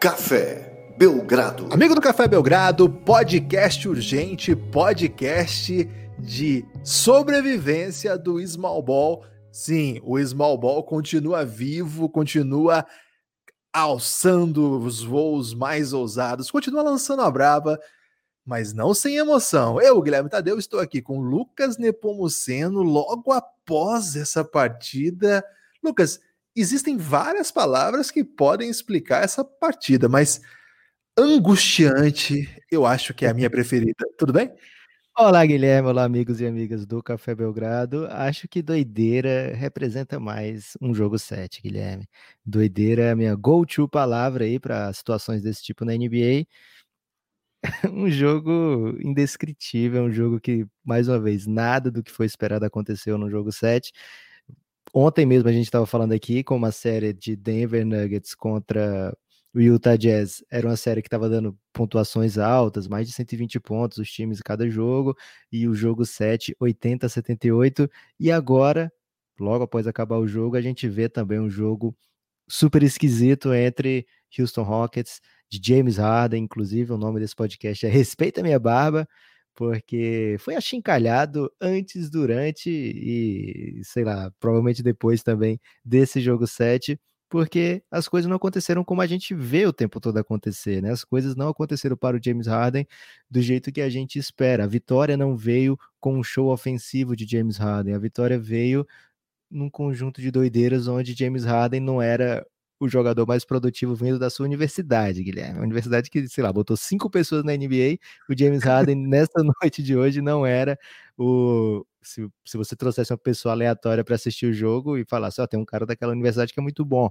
Café Belgrado. Amigo do Café Belgrado, podcast urgente, podcast de sobrevivência do Small Ball. Sim, o Small Ball continua vivo, continua alçando os voos mais ousados, continua lançando a braba, mas não sem emoção. Eu, Guilherme Tadeu, estou aqui com Lucas Nepomuceno logo após essa partida. Lucas, existem várias palavras que podem explicar essa partida, mas angustiante, eu acho que é a minha preferida. Tudo bem? Olá, Guilherme. Olá, amigos e amigas do Café Belgrado. Acho que doideira representa mais um jogo 7, Guilherme. Doideira é a minha go-to palavra aí para situações desse tipo na NBA. um jogo indescritível, um jogo que, mais uma vez, nada do que foi esperado aconteceu no jogo 7. Ontem mesmo a gente estava falando aqui com uma série de Denver Nuggets contra o Utah Jazz. Era uma série que estava dando pontuações altas, mais de 120 pontos os times cada jogo, e o jogo 7, 80 a 78. E agora, logo após acabar o jogo, a gente vê também um jogo super esquisito entre Houston Rockets, de James Harden, inclusive o nome desse podcast é Respeita Minha Barba, porque foi achincalhado antes, durante e, sei lá, provavelmente depois também desse jogo 7, porque as coisas não aconteceram como a gente vê o tempo todo acontecer, né? As coisas não aconteceram para o James Harden do jeito que a gente espera. A vitória não veio com um show ofensivo de James Harden, a vitória veio num conjunto de doideiras onde James Harden não era o jogador mais produtivo vindo da sua universidade, Guilherme. Uma universidade que, sei lá, botou cinco pessoas na NBA. O James Harden, nessa noite de hoje, não era o. Se, se você trouxesse uma pessoa aleatória para assistir o jogo e falasse, ó, oh, tem um cara daquela universidade que é muito bom,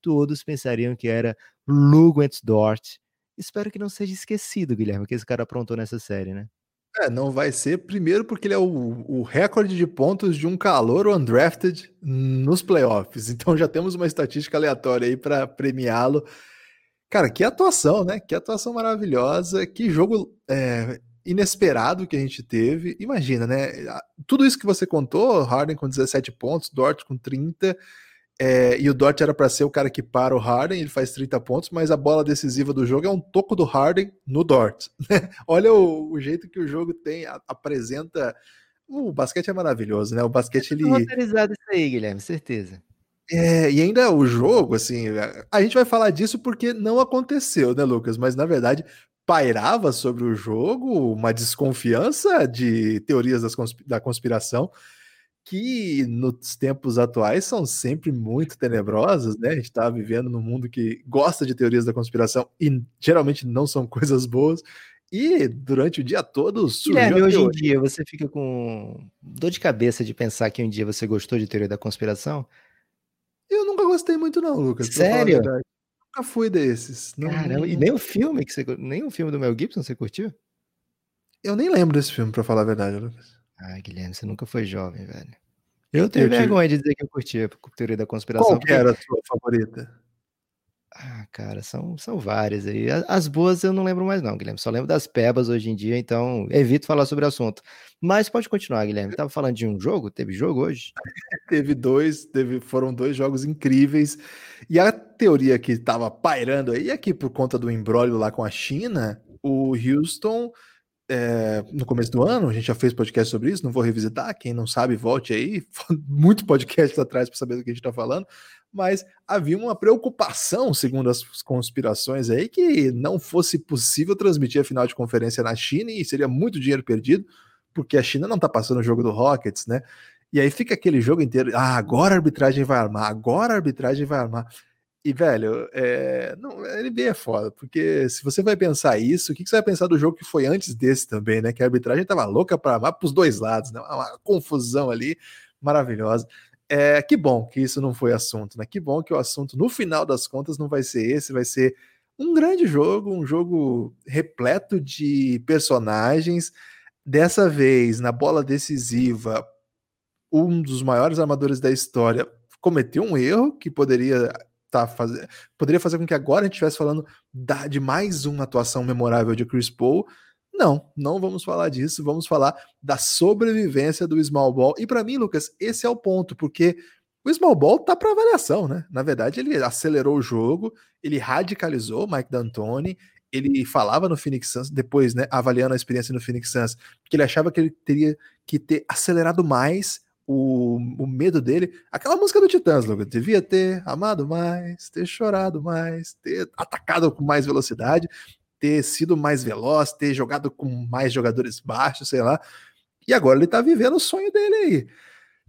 todos pensariam que era Lugwent Dort. Espero que não seja esquecido, Guilherme, que esse cara aprontou nessa série, né? É, não vai ser. Primeiro, porque ele é o, o recorde de pontos de um calor undrafted nos playoffs. Então já temos uma estatística aleatória aí para premiá-lo. Cara, que atuação, né? Que atuação maravilhosa. Que jogo é, inesperado que a gente teve. Imagina, né? Tudo isso que você contou, Harden com 17 pontos, Dort com 30. É, e o Dort era para ser o cara que para o Harden, ele faz 30 pontos, mas a bola decisiva do jogo é um toco do Harden no Dort. Né? Olha o, o, jeito que o jogo tem, a, apresenta. O basquete é maravilhoso, né? O basquete ele. Roteirizado isso aí, Guilherme, certeza. É, e ainda o jogo, assim, a gente vai falar disso porque não aconteceu, né, Lucas? Mas na verdade pairava sobre o jogo uma desconfiança de teorias consp da conspiração que nos tempos atuais são sempre muito tenebrosas, né? A gente está vivendo num mundo que gosta de teorias da conspiração e geralmente não são coisas boas. E durante o dia todo surgiu Guilherme, hoje em dia você fica com dor de cabeça de pensar que um dia você gostou de teoria da conspiração? Eu nunca gostei muito não, Lucas. Sério? Nunca fui desses. Não... Caramba, e nem o filme que você nem o filme do Mel Gibson você curtiu? Eu nem lembro desse filme, para falar a verdade, Lucas. Ai, Guilherme, você nunca foi jovem, velho. Eu tenho eu vergonha tive... de dizer que eu curti a teoria da conspiração. Qual porque... era a sua favorita? Ah, cara, são, são várias aí. As boas eu não lembro mais, não, Guilherme. Só lembro das pebas hoje em dia, então evito falar sobre o assunto. Mas pode continuar, Guilherme. Tava falando de um jogo? Teve jogo hoje? teve dois, teve, foram dois jogos incríveis. E a teoria que estava pairando aí, aqui por conta do embrólio lá com a China, o Houston é, no começo do ano, a gente já fez podcast sobre isso, não vou revisitar, quem não sabe, volte aí, muito podcast atrás para saber do que a gente está falando, mas havia uma preocupação, segundo as conspirações aí, que não fosse possível transmitir a final de conferência na China e seria muito dinheiro perdido, porque a China não está passando o jogo do Rockets, né? E aí fica aquele jogo inteiro, ah, agora a arbitragem vai armar, agora a arbitragem vai armar. E, velho, é... Não, NBA é foda, porque se você vai pensar isso, o que, você vai pensar do jogo que foi antes desse também, né? Que a arbitragem tava louca para amar pros dois lados, né? Uma confusão ali maravilhosa. É, que bom que isso não foi assunto, né? Que bom que o assunto, no final das contas, não vai ser esse, vai ser um grande jogo, um jogo repleto de personagens. Dessa vez, na bola decisiva, um dos maiores armadores da história cometeu um erro que poderia tá fazendo. Poderia fazer com que agora a gente estivesse falando da, de mais uma atuação memorável de Chris Paul. Não, não vamos falar disso. Vamos falar da sobrevivência do small ball. E para mim, Lucas, esse é o ponto, porque o small ball tá para avaliação, né? Na verdade, ele acelerou o jogo, ele radicalizou Mike D'Antoni, ele falava no Phoenix Suns, depois, né, avaliando a experiência no Phoenix Suns, que ele achava que ele teria que ter acelerado mais o, o medo dele. Aquela música do Titãs, Lucas, devia ter amado mais, ter chorado mais, ter atacado com mais velocidade, ter sido mais veloz, ter jogado com mais jogadores baixos, sei lá. E agora ele tá vivendo o sonho dele aí.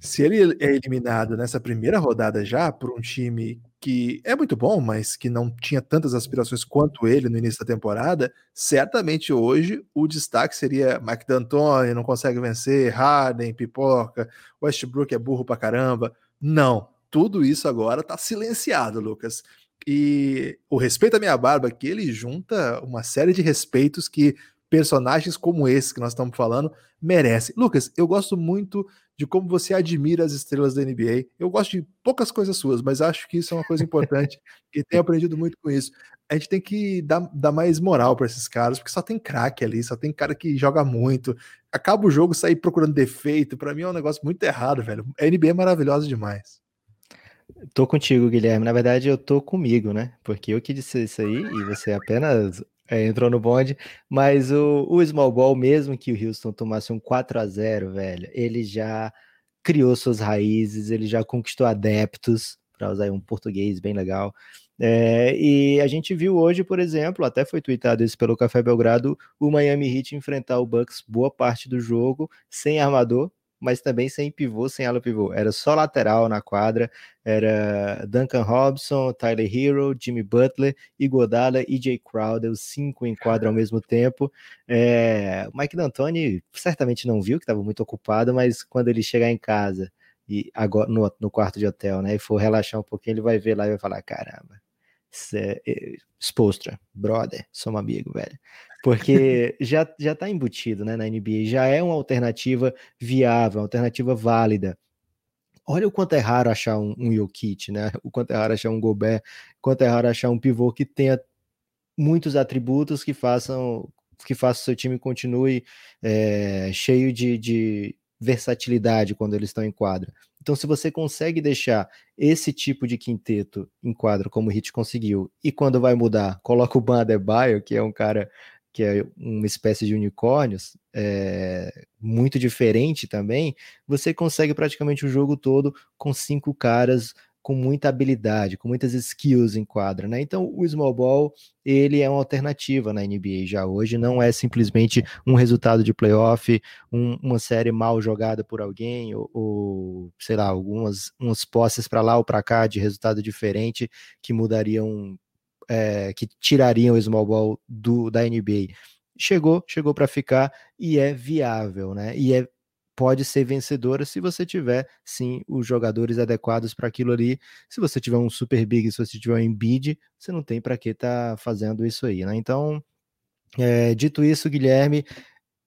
Se ele é eliminado nessa primeira rodada já por um time que é muito bom, mas que não tinha tantas aspirações quanto ele no início da temporada, certamente hoje o destaque seria Mike D'Antoni, não consegue vencer, Harden, pipoca, Westbrook é burro pra caramba. Não, tudo isso agora tá silenciado, Lucas. E o Respeito à Minha Barba que ele junta uma série de respeitos que personagens como esse que nós estamos falando merecem. Lucas, eu gosto muito de como você admira as estrelas da NBA. Eu gosto de poucas coisas suas, mas acho que isso é uma coisa importante e tenho aprendido muito com isso. A gente tem que dar, dar mais moral para esses caras, porque só tem craque ali, só tem cara que joga muito. Acaba o jogo, sair procurando defeito. Para mim é um negócio muito errado, velho. A NBA é maravilhosa demais. Tô contigo, Guilherme. Na verdade, eu tô comigo, né? Porque eu que disse isso aí e você apenas é, entrou no bonde, mas o, o small ball, mesmo que o Houston tomasse um 4 a 0 velho, ele já criou suas raízes, ele já conquistou adeptos, para usar um português bem legal. É, e a gente viu hoje, por exemplo, até foi tweetado isso pelo Café Belgrado, o Miami Heat enfrentar o Bucks boa parte do jogo sem armador, mas também sem pivô, sem ala pivô. Era só lateral na quadra, era Duncan Robson, Tyler Hero, Jimmy Butler, Iguodala e Jay Crowder, os cinco em quadra ao mesmo tempo. É, Mike D'Antoni certamente não viu, que estava muito ocupado, mas quando ele chegar em casa e agora no, no quarto de hotel, né, e for relaxar um pouquinho, ele vai ver lá e vai falar, caramba, é, é, Spostra, brother, somos amigo, velho. Porque já, já tá embutido né, na NBA, já é uma alternativa viável, uma alternativa válida. Olha o quanto é raro achar um, um Jokic, né? O quanto é raro achar um Gobert, o quanto é raro achar um pivô que tenha muitos atributos que façam que faça o seu time continue é, cheio de, de versatilidade quando eles estão em quadra. Então, se você consegue deixar esse tipo de quinteto em quadra, como o Hit conseguiu, e quando vai mudar, coloca o Ban Adebayo, que é um cara que é uma espécie de unicórnios, é, muito diferente também, você consegue praticamente o jogo todo com cinco caras com muita habilidade, com muitas skills em quadra, né? Então o small ball ele é uma alternativa na NBA já hoje, não é simplesmente um resultado de playoff, um, uma série mal jogada por alguém ou, ou sei lá algumas umas posses para lá ou para cá de resultado diferente que mudariam, é, que tirariam o small ball do da NBA. Chegou, chegou para ficar e é viável, né? E é pode ser vencedora se você tiver, sim, os jogadores adequados para aquilo ali. Se você tiver um super big, se você tiver um Embiid, você não tem para que estar tá fazendo isso aí, né? Então, é, dito isso, Guilherme,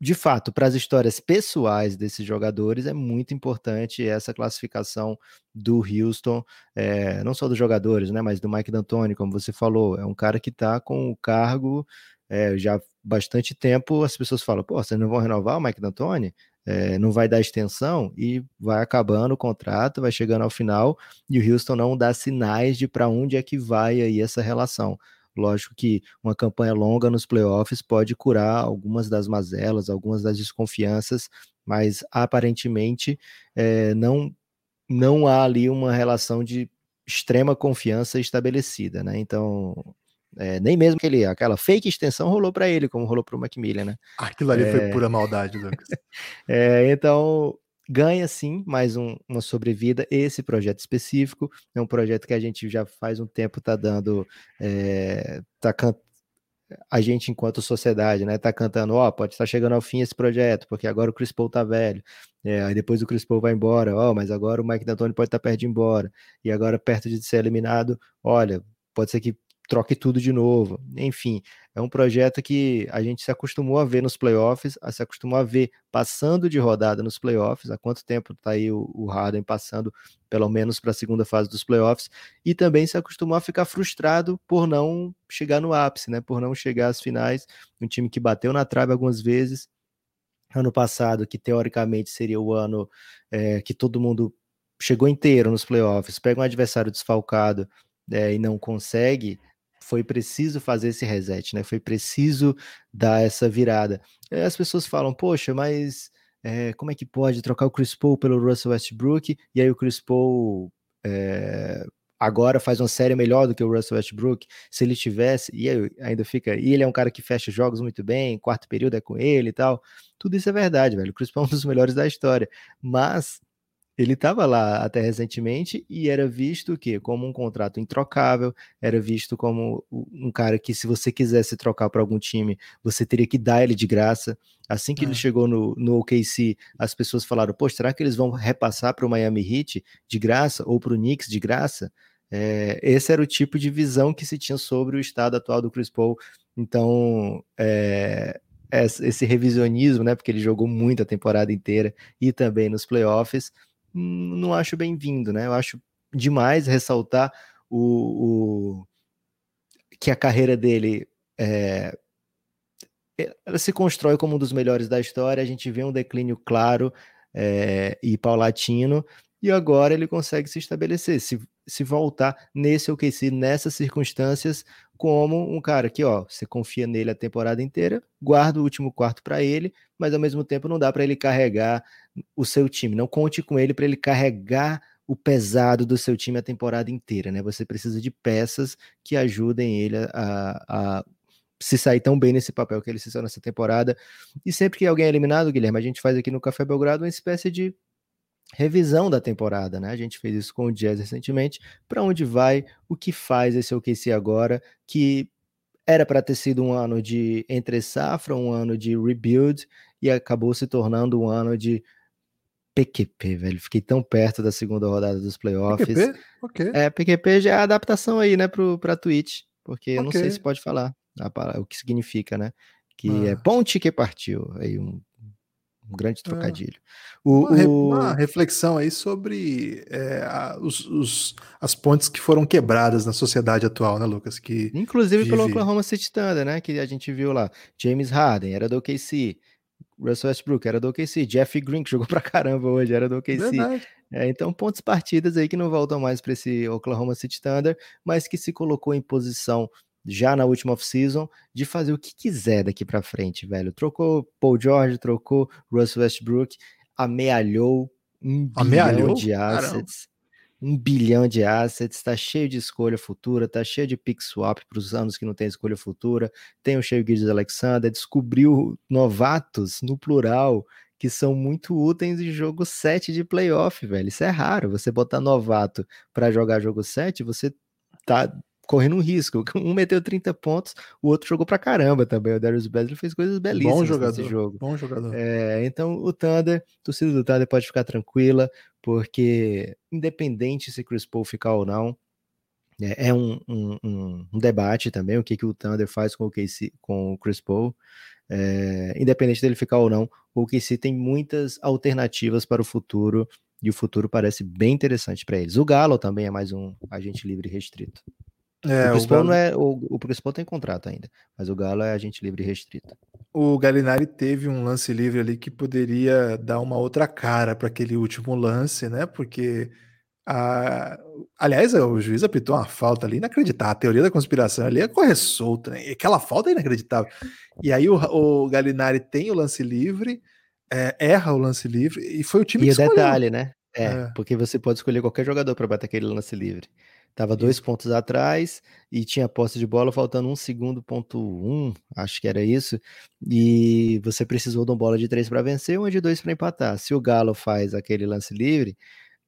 de fato, para as histórias pessoais desses jogadores, é muito importante essa classificação do Houston, é, não só dos jogadores, né, mas do Mike D'Antoni, como você falou, é um cara que está com o cargo é, já bastante tempo. As pessoas falam, pô, vocês não vão renovar o Mike D'Antoni? É, não vai dar extensão e vai acabando o contrato, vai chegando ao final e o Houston não dá sinais de para onde é que vai aí essa relação. Lógico que uma campanha longa nos playoffs pode curar algumas das mazelas, algumas das desconfianças, mas aparentemente é, não, não há ali uma relação de extrema confiança estabelecida, né? Então é, nem mesmo aquele, aquela fake extensão rolou para ele, como rolou para o Macmillan, né? Aquilo ali é... foi pura maldade, Lucas. é, então, ganha sim mais um, uma sobrevida. Esse projeto específico é um projeto que a gente já faz um tempo tá dando, é, tá can... a gente enquanto sociedade, né, tá cantando, ó, oh, pode estar chegando ao fim esse projeto, porque agora o Chris Paul tá velho, é, aí depois o Chris Paul vai embora, ó, oh, mas agora o Mike D'Antoni pode estar perto de ir embora, e agora perto de ser eliminado, olha, pode ser que troque tudo de novo. Enfim, é um projeto que a gente se acostumou a ver nos playoffs, a se acostumou a ver passando de rodada nos playoffs. Há quanto tempo está aí o, o Harden passando, pelo menos, para a segunda fase dos playoffs, e também se acostumou a ficar frustrado por não chegar no ápice, né? Por não chegar às finais. Um time que bateu na trave algumas vezes. Ano passado, que teoricamente seria o ano é, que todo mundo chegou inteiro nos playoffs, pega um adversário desfalcado é, e não consegue, foi preciso fazer esse reset, né? Foi preciso dar essa virada. E as pessoas falam, poxa, mas é, como é que pode trocar o Chris Paul pelo Russell Westbrook? E aí o Chris Paul é, agora faz uma série melhor do que o Russell Westbrook. Se ele tivesse, e ainda fica, e ele é um cara que fecha jogos muito bem, quarto período é com ele e tal. Tudo isso é verdade, velho. O Chris Paul é um dos melhores da história. Mas ele estava lá até recentemente e era visto que como um contrato introcável, era visto como um cara que se você quisesse trocar para algum time, você teria que dar ele de graça. Assim que é. ele chegou no, no OKC, as pessoas falaram: "Pô, será que eles vão repassar para o Miami Heat de graça ou para o Knicks de graça?" É, esse era o tipo de visão que se tinha sobre o estado atual do Chris Paul. Então, é, esse revisionismo, né, porque ele jogou muito a temporada inteira e também nos playoffs, não acho bem-vindo, né? Eu acho demais ressaltar o, o que a carreira dele é, ela se constrói como um dos melhores da história. A gente vê um declínio claro é, e paulatino, e agora ele consegue se estabelecer, se, se voltar nesse OKC, nessas circunstâncias, como um cara que, ó, você confia nele a temporada inteira, guarda o último quarto para ele, mas ao mesmo tempo não dá para ele carregar o seu time. Não conte com ele para ele carregar o pesado do seu time a temporada inteira, né? Você precisa de peças que ajudem ele a, a se sair tão bem nesse papel que ele se saiu nessa temporada. E sempre que alguém é eliminado, Guilherme, a gente faz aqui no Café Belgrado uma espécie de revisão da temporada, né? A gente fez isso com o Jazz recentemente. Para onde vai? O que faz esse OKC agora? Que era para ter sido um ano de entre safra, um ano de rebuild e acabou se tornando um ano de PQP, velho. Fiquei tão perto da segunda rodada dos playoffs. PQP? Ok. É, PQP já é a adaptação aí, né, pro, pra Twitch. Porque okay. eu não sei se pode falar a, o que significa, né? Que é ah. é ponte que partiu. Aí um, um grande é. trocadilho. É. O, uma, o... uma, reflexão aí sobre é, a, os, os, as pontes que foram quebradas na sociedade atual, né, Lucas? Que Inclusive vive... pelo Oklahoma City Thunder, né? Que a gente viu lá. James Harden era do OKC. Russell Westbrook era do OKC, Jeff Green, que jogou pra caramba hoje, era do OKC. É, então, pontos partidas aí que não voltam mais para esse Oklahoma City Thunder, mas que se colocou em posição já na última off-season de fazer o que quiser daqui para frente, velho. Trocou Paul George, trocou Russell Westbrook, amealhou um amealhou? bilhão de assets. Caramba um bilhão de assets, está cheio de escolha futura, está cheio de pick swap para os anos que não tem escolha futura, tem o Shea Gildes Alexander, descobriu novatos, no plural, que são muito úteis em jogo 7 de playoff, velho. Isso é raro, você botar novato para jogar jogo 7, você tá correndo um risco. Um meteu 30 pontos, o outro jogou pra caramba também. O Darius Besley fez coisas belíssimas bom jogador, nesse jogo. Bom jogador. É, então o Thunder, torcida do Thunder pode ficar tranquila, porque independente se Chris Paul ficar ou não, é, é um, um, um, um, debate também, o que, que o Thunder faz com o, KC, com o Chris Paul. É, independente dele ficar ou não, o KC tem muitas alternativas para o futuro e o futuro parece bem interessante para eles. O Galo também é mais um agente livre restrito. É, o Crispo Galo... não é. O, o Crispo tem contrato ainda, mas o Galo é agente livre restrito. O Galinari teve um lance livre ali que poderia dar uma outra cara para aquele último lance, né? Porque a... aliás, o juiz apitou uma falta ali inacreditável. A teoria da conspiração ali é correr solta, né? Aquela falta é inacreditável. E aí o, o Galinari tem o lance livre, é, erra o lance livre, e foi o time e que. E o detalhe, né? É, é, porque você pode escolher qualquer jogador para bater aquele lance livre. Tava dois pontos atrás e tinha posse de bola faltando um segundo, ponto um, acho que era isso. E você precisou de uma bola de três para vencer, uma de dois para empatar. Se o Galo faz aquele lance livre,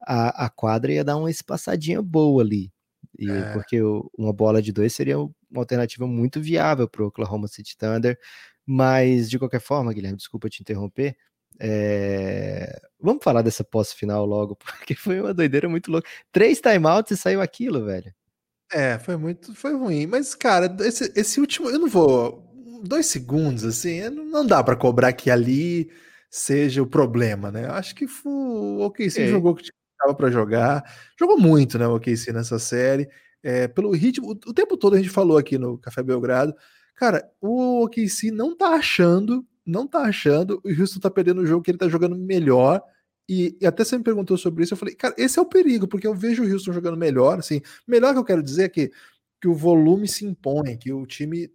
a, a quadra ia dar uma espaçadinha boa ali. E, é. Porque uma bola de dois seria uma alternativa muito viável para o Oklahoma City Thunder. Mas, de qualquer forma, Guilherme, desculpa te interromper, é... Vamos falar dessa posse final logo, porque foi uma doideira muito louca. Três timeouts e saiu aquilo, velho. É, foi muito, foi ruim. Mas, cara, esse, esse último, eu não vou. Dois segundos, assim, não dá para cobrar que ali seja o problema, né? Eu acho que foi, o OKC é. jogou o que estava para jogar, jogou muito, né? O OKC nessa série. É, pelo ritmo, o, o tempo todo a gente falou aqui no Café Belgrado, cara, o OKC não tá achando não tá achando, o Houston tá perdendo o jogo que ele tá jogando melhor E, e, até você me perguntou sobre isso, eu falei, cara, esse é o perigo, porque eu vejo o Houston jogando melhor, assim, melhor que eu quero dizer é que, que o volume se impõe, que o time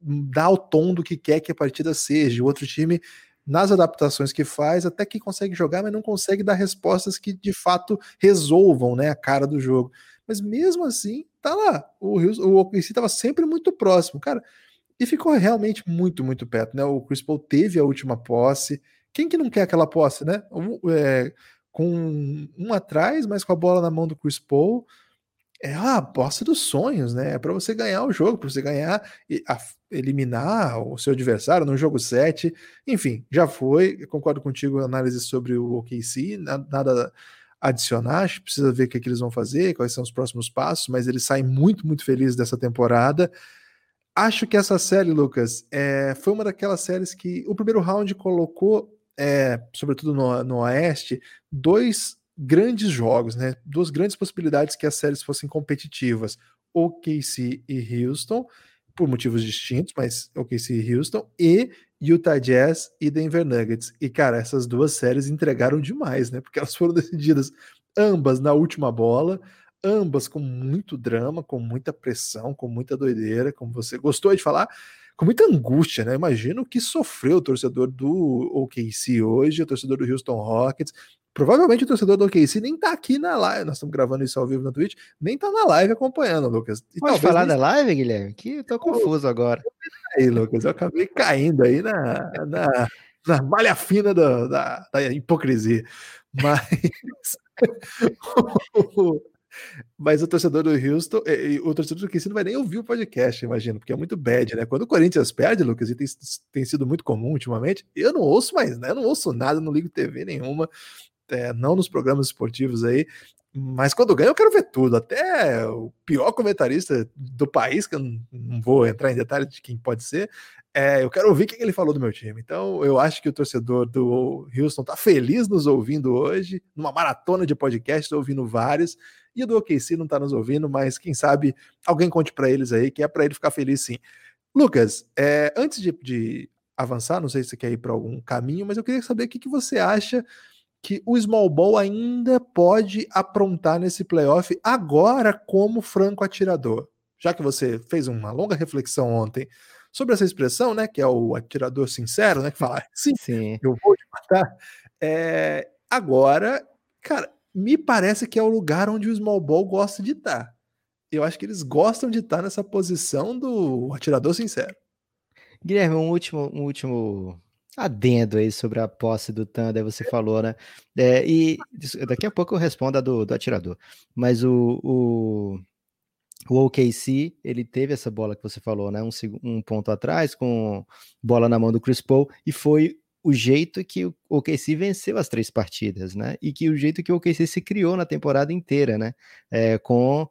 dá o tom do que quer que a partida seja, o outro time nas adaptações que faz, até que consegue jogar, mas não consegue dar respostas que de fato resolvam, né, a cara do jogo. Mas mesmo assim, tá lá. O Houston, o OKC estava sempre muito próximo, cara. E ficou realmente muito, muito perto, né? O Chris Paul teve a última posse, quem que não quer aquela posse, né? É, com um atrás, mas com a bola na mão do Chris Paul, é a posse dos sonhos, né? É para você ganhar o jogo, para você ganhar e a, eliminar o seu adversário no jogo 7. Enfim, já foi. Eu concordo contigo análise sobre o OKC, nada a adicionar, acho que precisa ver o que, é que eles vão fazer, quais são os próximos passos, mas eles saem muito, muito felizes dessa temporada. Acho que essa série, Lucas, é, foi uma daquelas séries que o primeiro round colocou é, sobretudo no, no Oeste, dois grandes jogos, né? Duas grandes possibilidades que as séries fossem competitivas. OKC e Houston, por motivos distintos, mas OKC e Houston, e Utah Jazz e Denver Nuggets. E, cara, essas duas séries entregaram demais, né? Porque elas foram decididas ambas na última bola, ambas com muito drama, com muita pressão, com muita doideira, como você gostou de falar com muita angústia, né? Imagino que sofreu o torcedor do OKC hoje, o torcedor do Houston Rockets. Provavelmente o torcedor do OKC nem tá aqui na live. Nós estamos gravando isso ao vivo na Twitch, nem tá na live acompanhando, Lucas. E Pode falar da live, Guilherme? Que eu tô confuso agora. Aí, Lucas, eu acabei caindo aí na, na, na malha fina da, da, da hipocrisia. Mas Mas o torcedor do Houston, o torcedor do KC não vai nem ouvir o podcast, imagino, porque é muito bad, né? Quando o Corinthians perde, Lucas, e tem, tem sido muito comum ultimamente, eu não ouço mais, né? Eu não ouço nada, não ligo TV nenhuma, é, não nos programas esportivos aí, mas quando ganha eu quero ver tudo, até o pior comentarista do país, que eu não vou entrar em detalhes de quem pode ser, é, eu quero ouvir o que ele falou do meu time. Então, eu acho que o torcedor do Houston tá feliz nos ouvindo hoje, numa maratona de podcasts, ouvindo vários e o do OKC não está nos ouvindo, mas quem sabe alguém conte para eles aí, que é para ele ficar feliz sim. Lucas, é, antes de, de, avançar, não sei se você quer ir para algum caminho, mas eu queria saber o que, que você acha que o small ball ainda pode aprontar nesse playoff agora como franco atirador. Já que você fez uma longa reflexão ontem sobre essa expressão, né, que é o atirador sincero, né, que fala, sim, sim. eu vou te matar. É, agora, cara, me parece que é o lugar onde o small ball gosta de estar. Eu acho que eles gostam de estar nessa posição do atirador sincero. Guilherme, um último, um último adendo aí sobre a posse do Thunder, você falou, né? É, e daqui a pouco eu respondo a do, do atirador. Mas o, o, o OKC, ele teve essa bola que você falou, né? Um, um ponto atrás, com bola na mão do Chris Paul, e foi o jeito que o OKC venceu as três partidas, né? E que o jeito que o OKC se criou na temporada inteira, né? É, com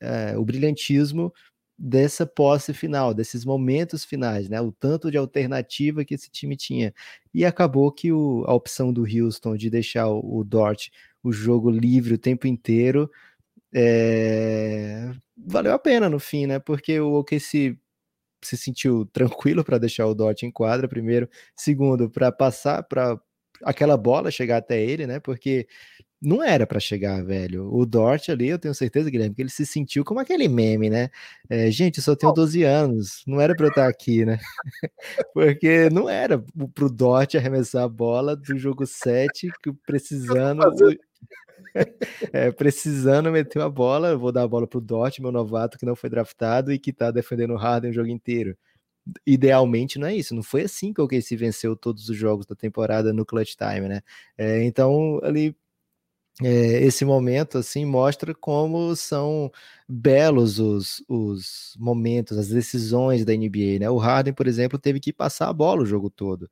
é, o brilhantismo dessa posse final, desses momentos finais, né? O tanto de alternativa que esse time tinha. E acabou que o, a opção do Houston de deixar o, o Dort o jogo livre o tempo inteiro é, valeu a pena no fim, né? Porque o OKC se sentiu tranquilo para deixar o Dort em quadra, primeiro. Segundo, para passar para aquela bola chegar até ele, né? Porque não era para chegar, velho. O Dort ali, eu tenho certeza, Guilherme, que ele se sentiu como aquele meme, né? É, gente, eu só tenho 12 anos, não era para eu estar aqui, né? Porque não era pro Dort arremessar a bola do jogo 7, precisando é, precisando meter uma bola, eu vou dar a bola pro Dort, meu novato que não foi draftado e que tá defendendo o Harden o jogo inteiro. Idealmente não é isso, não foi assim que o KC venceu todos os jogos da temporada no clutch time, né? É, então, ali é, esse momento assim mostra como são belos os, os momentos, as decisões da NBA, né? O Harden, por exemplo, teve que passar a bola o jogo todo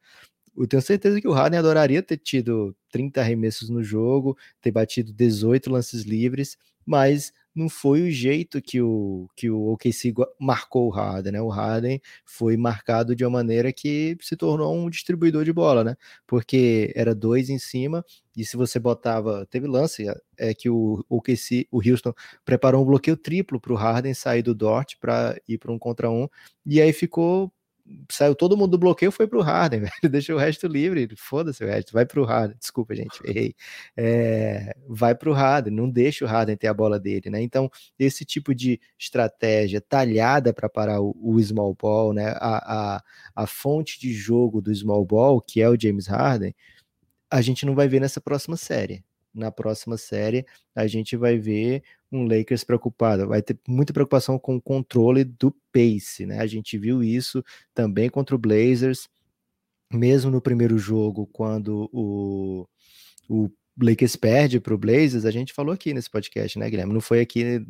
eu tenho certeza que o Harden adoraria ter tido 30 arremessos no jogo, ter batido 18 lances livres, mas não foi o jeito que o, que o OKC marcou o Harden, né? O Harden foi marcado de uma maneira que se tornou um distribuidor de bola, né? Porque era dois em cima, e se você botava. Teve lance é que o OKC, o Houston, preparou um bloqueio triplo para o Harden sair do Dort para ir para um contra um, e aí ficou saiu todo mundo do bloqueio, foi pro Harden, velho. Deixa o resto livre. Foda-se o resto. Vai pro Harden. Desculpa, gente. Errei. É, vai pro Harden. Não deixa o Harden ter a bola dele, né? Então, esse tipo de estratégia talhada para parar o, o, small ball, né? A, a, a fonte de jogo do small ball, que é o James Harden, a gente não vai ver nessa próxima série. Na próxima série, a gente vai ver um Lakers preocupado, vai ter muita preocupação com o controle do pace, né? A gente viu isso também contra o Blazers, mesmo no primeiro jogo, quando o, o Lakers perde para o Blazers, a gente falou aqui nesse podcast, né, Guilherme? Não foi aqui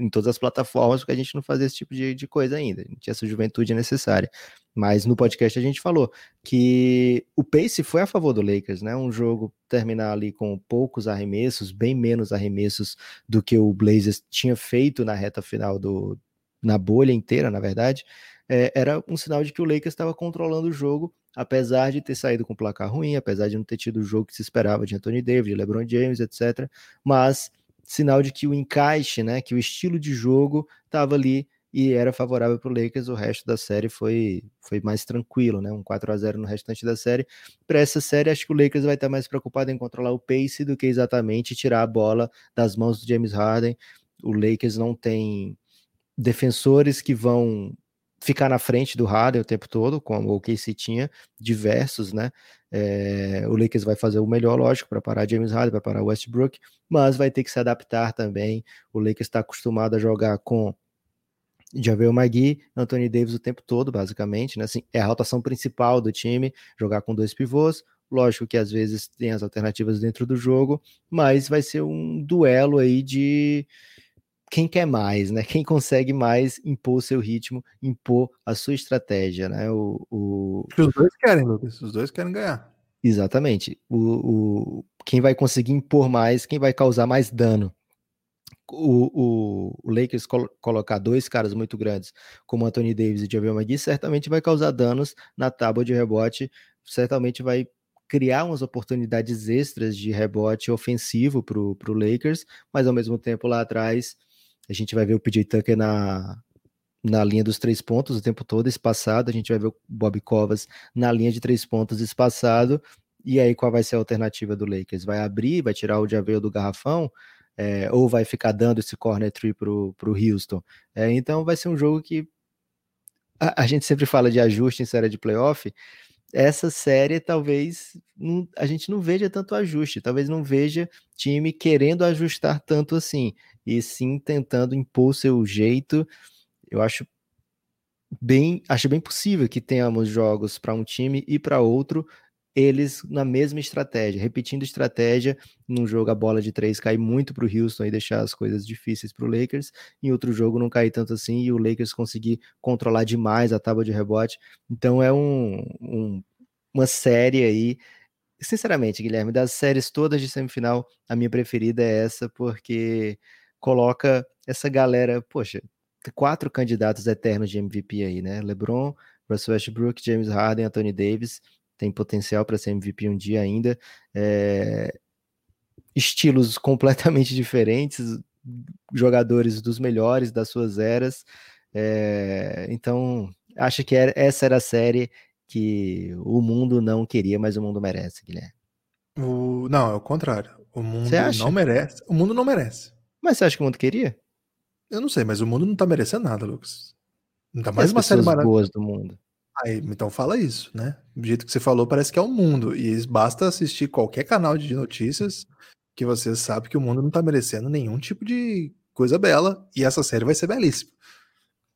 em todas as plataformas, porque a gente não fazia esse tipo de, de coisa ainda, não tinha essa juventude necessária. Mas no podcast a gente falou que o pace foi a favor do Lakers, né? Um jogo terminar ali com poucos arremessos, bem menos arremessos do que o Blazers tinha feito na reta final do na bolha inteira, na verdade, é, era um sinal de que o Lakers estava controlando o jogo, apesar de ter saído com placar ruim, apesar de não ter tido o jogo que se esperava de Anthony Davis, LeBron James, etc. Mas sinal de que o encaixe, né, que o estilo de jogo estava ali e era favorável para o Lakers. O resto da série foi, foi mais tranquilo, né? Um 4 a 0 no restante da série. Para essa série, acho que o Lakers vai estar mais preocupado em controlar o pace do que exatamente tirar a bola das mãos do James Harden. O Lakers não tem defensores que vão ficar na frente do Harden o tempo todo, como o KC tinha, diversos, né? É, o Lakers vai fazer o melhor, lógico, para parar James Harden, para parar Westbrook, mas vai ter que se adaptar também. O Lakers está acostumado a jogar com Javel Magui, Anthony Davis o tempo todo, basicamente, né? Assim, é a rotação principal do time, jogar com dois pivôs. Lógico que às vezes tem as alternativas dentro do jogo, mas vai ser um duelo aí de quem quer mais, né? Quem consegue mais impor o seu ritmo, impor a sua estratégia, né? O, o... Os dois querem, Lucas. Os dois querem ganhar. Exatamente. O, o, quem vai conseguir impor mais, quem vai causar mais dano o, o, o Lakers col colocar dois caras muito grandes, como Anthony Davis e Javier McGee, certamente vai causar danos na tábua de rebote, certamente vai criar umas oportunidades extras de rebote ofensivo para o Lakers, mas ao mesmo tempo lá atrás a gente vai ver o PJ Tucker na, na linha dos três pontos o tempo todo espaçado, a gente vai ver o Bob Covas na linha de três pontos espaçado, e aí qual vai ser a alternativa do Lakers? Vai abrir, vai tirar o Javel do garrafão, é, ou vai ficar dando esse corner tree pro, pro Houston. É, então vai ser um jogo que a, a, gente sempre fala de ajuste em série de playoff. Essa série talvez a gente não veja tanto ajuste, talvez não veja time querendo ajustar tanto assim, e sim tentando impor seu jeito. Eu acho bem, acho bem possível que tenhamos jogos para um time e para outro eles na mesma estratégia, repetindo estratégia, num jogo a bola de três cai muito para o Houston e deixar as coisas difíceis para o Lakers, em outro jogo não cair tanto assim e o Lakers conseguir controlar demais a tábua de rebote. Então é um, um, uma série aí. Sinceramente, Guilherme, das séries todas de semifinal, a minha preferida é essa, porque coloca essa galera, poxa, quatro candidatos eternos de MVP aí, né? LeBron, Russell Westbrook, James Harden, Anthony Davis tem potencial para ser MVP um dia ainda. É, estilos completamente diferentes, jogadores dos melhores das suas eras. É, então, acho que essa era a série que o mundo não queria, mas o mundo merece, Guilherme. O, não, é o contrário. O mundo não merece. O mundo não merece. Mas você acha que o mundo queria? Eu não sei, mas o mundo não tá merecendo nada, Lucas. Não tá mais uma série boas do mundo. Aí, então fala isso, né? Do jeito que você falou, parece que é o mundo. E basta assistir qualquer canal de notícias que você sabe que o mundo não tá merecendo nenhum tipo de coisa bela. E essa série vai ser belíssima.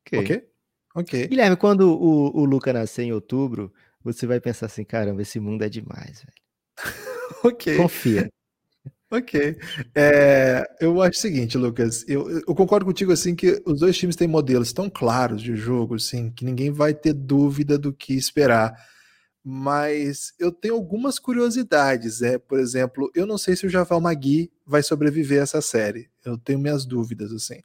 Ok? Ok. okay. Guilherme, quando o, o Luca nascer em outubro, você vai pensar assim: caramba, esse mundo é demais, velho. ok. Confia. Ok. É, eu acho o seguinte, Lucas, eu, eu, concordo contigo assim que os dois times têm modelos tão claros de jogo, assim, que ninguém vai ter dúvida do que esperar. Mas eu tenho algumas curiosidades, é, por exemplo, eu não sei se o Javal Magui vai sobreviver a essa série. Eu tenho minhas dúvidas, assim.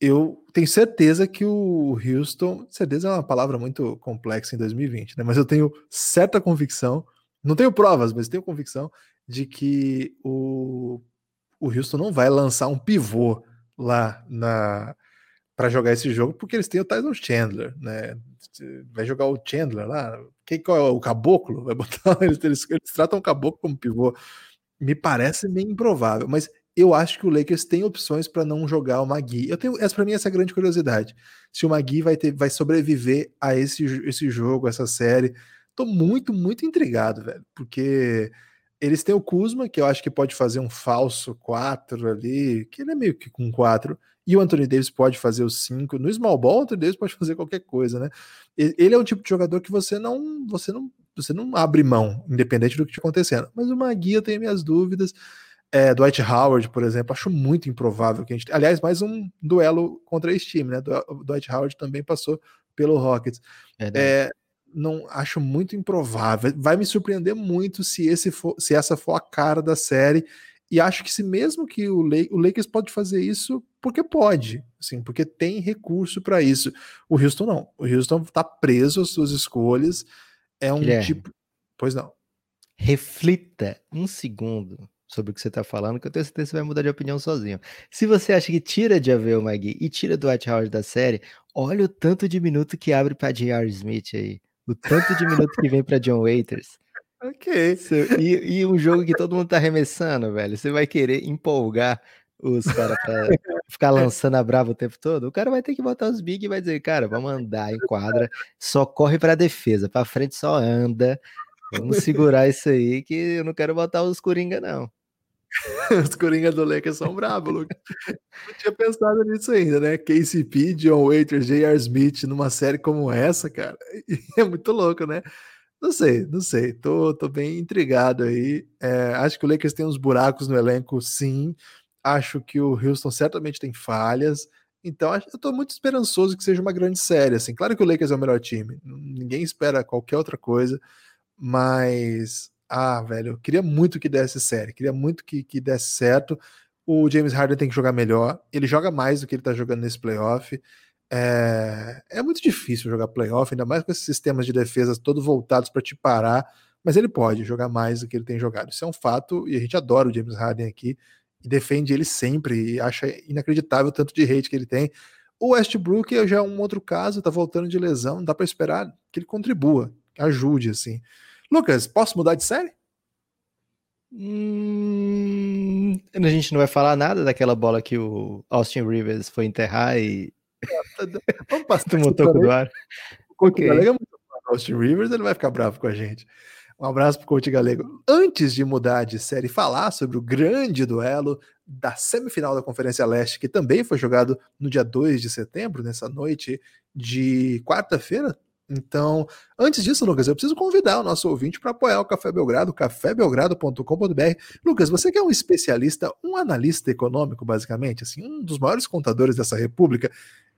Eu tenho certeza que o Houston, certeza é uma palavra muito complexa em 2020, né? Mas eu tenho certa convicção, não tenho provas, mas tenho convicção de que o, o Houston não vai lançar um pivô lá na, para jogar esse jogo, porque eles têm o Tyson Chandler, né? Vai jogar o Chandler lá. Quem qual é o caboclo? Vai botar. Eles, eles, eles tratam o caboclo como pivô. Me parece meio improvável, mas eu acho que o Lakers tem opções para não jogar o Magui. Eu tenho essa para mim essa é a grande curiosidade. Se o Magui vai ter vai sobreviver a esse, esse jogo, essa série. Tô muito muito intrigado, velho, porque eles têm o Kuzma, que eu acho que pode fazer um falso 4 ali, que ele é meio que com 4, e o Anthony Davis pode fazer o 5. No small ball, o Anthony Davis pode fazer qualquer coisa, né? Ele é um tipo de jogador que você não, você não, você não abre mão, independente do que estiver acontecendo. Mas o Magui eu tenho minhas dúvidas. É, Dwight Howard, por exemplo, acho muito improvável que a gente. Aliás, mais um duelo contra esse time, né? Dwight Howard também passou pelo Rockets. É, não acho muito improvável. Vai me surpreender muito se esse for, se essa for a cara da série. E acho que se mesmo que o, Le o Lakers pode fazer isso, porque pode, assim, porque tem recurso para isso. O Houston não. O Houston está preso às suas escolhas. É um Guilherme, tipo. Pois não. Reflita um segundo sobre o que você está falando, que eu tenho certeza que você vai mudar de opinião sozinho. Se você acha que tira de Avel Magui e tira do White Howard da série, olha o tanto de minuto que abre para J.R. Smith aí o tanto de minuto que vem para John Waiters. Ok. E, e, um jogo que todo mundo tá arremessando, velho. Você vai querer empolgar os caras pra ficar lançando a brava o tempo todo? O cara vai ter que botar os big e vai dizer, cara, vamos andar em quadra, só corre pra defesa, pra frente só anda. Vamos segurar isso aí que eu não quero botar os Coringa, não. Os Coringa do Lakers são bravos, Lucas. Não tinha pensado nisso ainda, né? KCP, John Waiters, J.R. Smith numa série como essa, cara. É muito louco, né? Não sei, não sei. Tô, tô bem intrigado aí. É, acho que o Lakers tem uns buracos no elenco, sim. Acho que o Houston certamente tem falhas. Então, eu tô muito esperançoso que seja uma grande série. Assim. Claro que o Lakers é o melhor time. Ninguém espera qualquer outra coisa. Mas ah, velho, eu queria muito que desse série, queria muito que, que desse certo. O James Harden tem que jogar melhor, ele joga mais do que ele tá jogando nesse playoff. É, é muito difícil jogar playoff, ainda mais com esses sistemas de defesa todos voltados para te parar, mas ele pode jogar mais do que ele tem jogado. Isso é um fato e a gente adora o James Harden aqui e defende ele sempre e acha inacreditável o tanto de hate que ele tem. O Westbrook já é um outro caso, tá voltando de lesão, não dá para esperar que ele contribua, que ajude assim. Lucas, posso mudar de série? Hum, a gente não vai falar nada daquela bola que o Austin Rivers foi enterrar e. Vamos passar um toco do ar. O okay. Galego é muito Austin Rivers, ele vai ficar bravo com a gente. Um abraço para o Coach Galego. Antes de mudar de série e falar sobre o grande duelo da semifinal da Conferência Leste, que também foi jogado no dia 2 de setembro, nessa noite de quarta-feira, então, antes disso, Lucas, eu preciso convidar o nosso ouvinte para apoiar o Café Belgrado, cafébelgrado.com.br. Lucas, você que é um especialista, um analista econômico, basicamente, assim, um dos maiores contadores dessa república,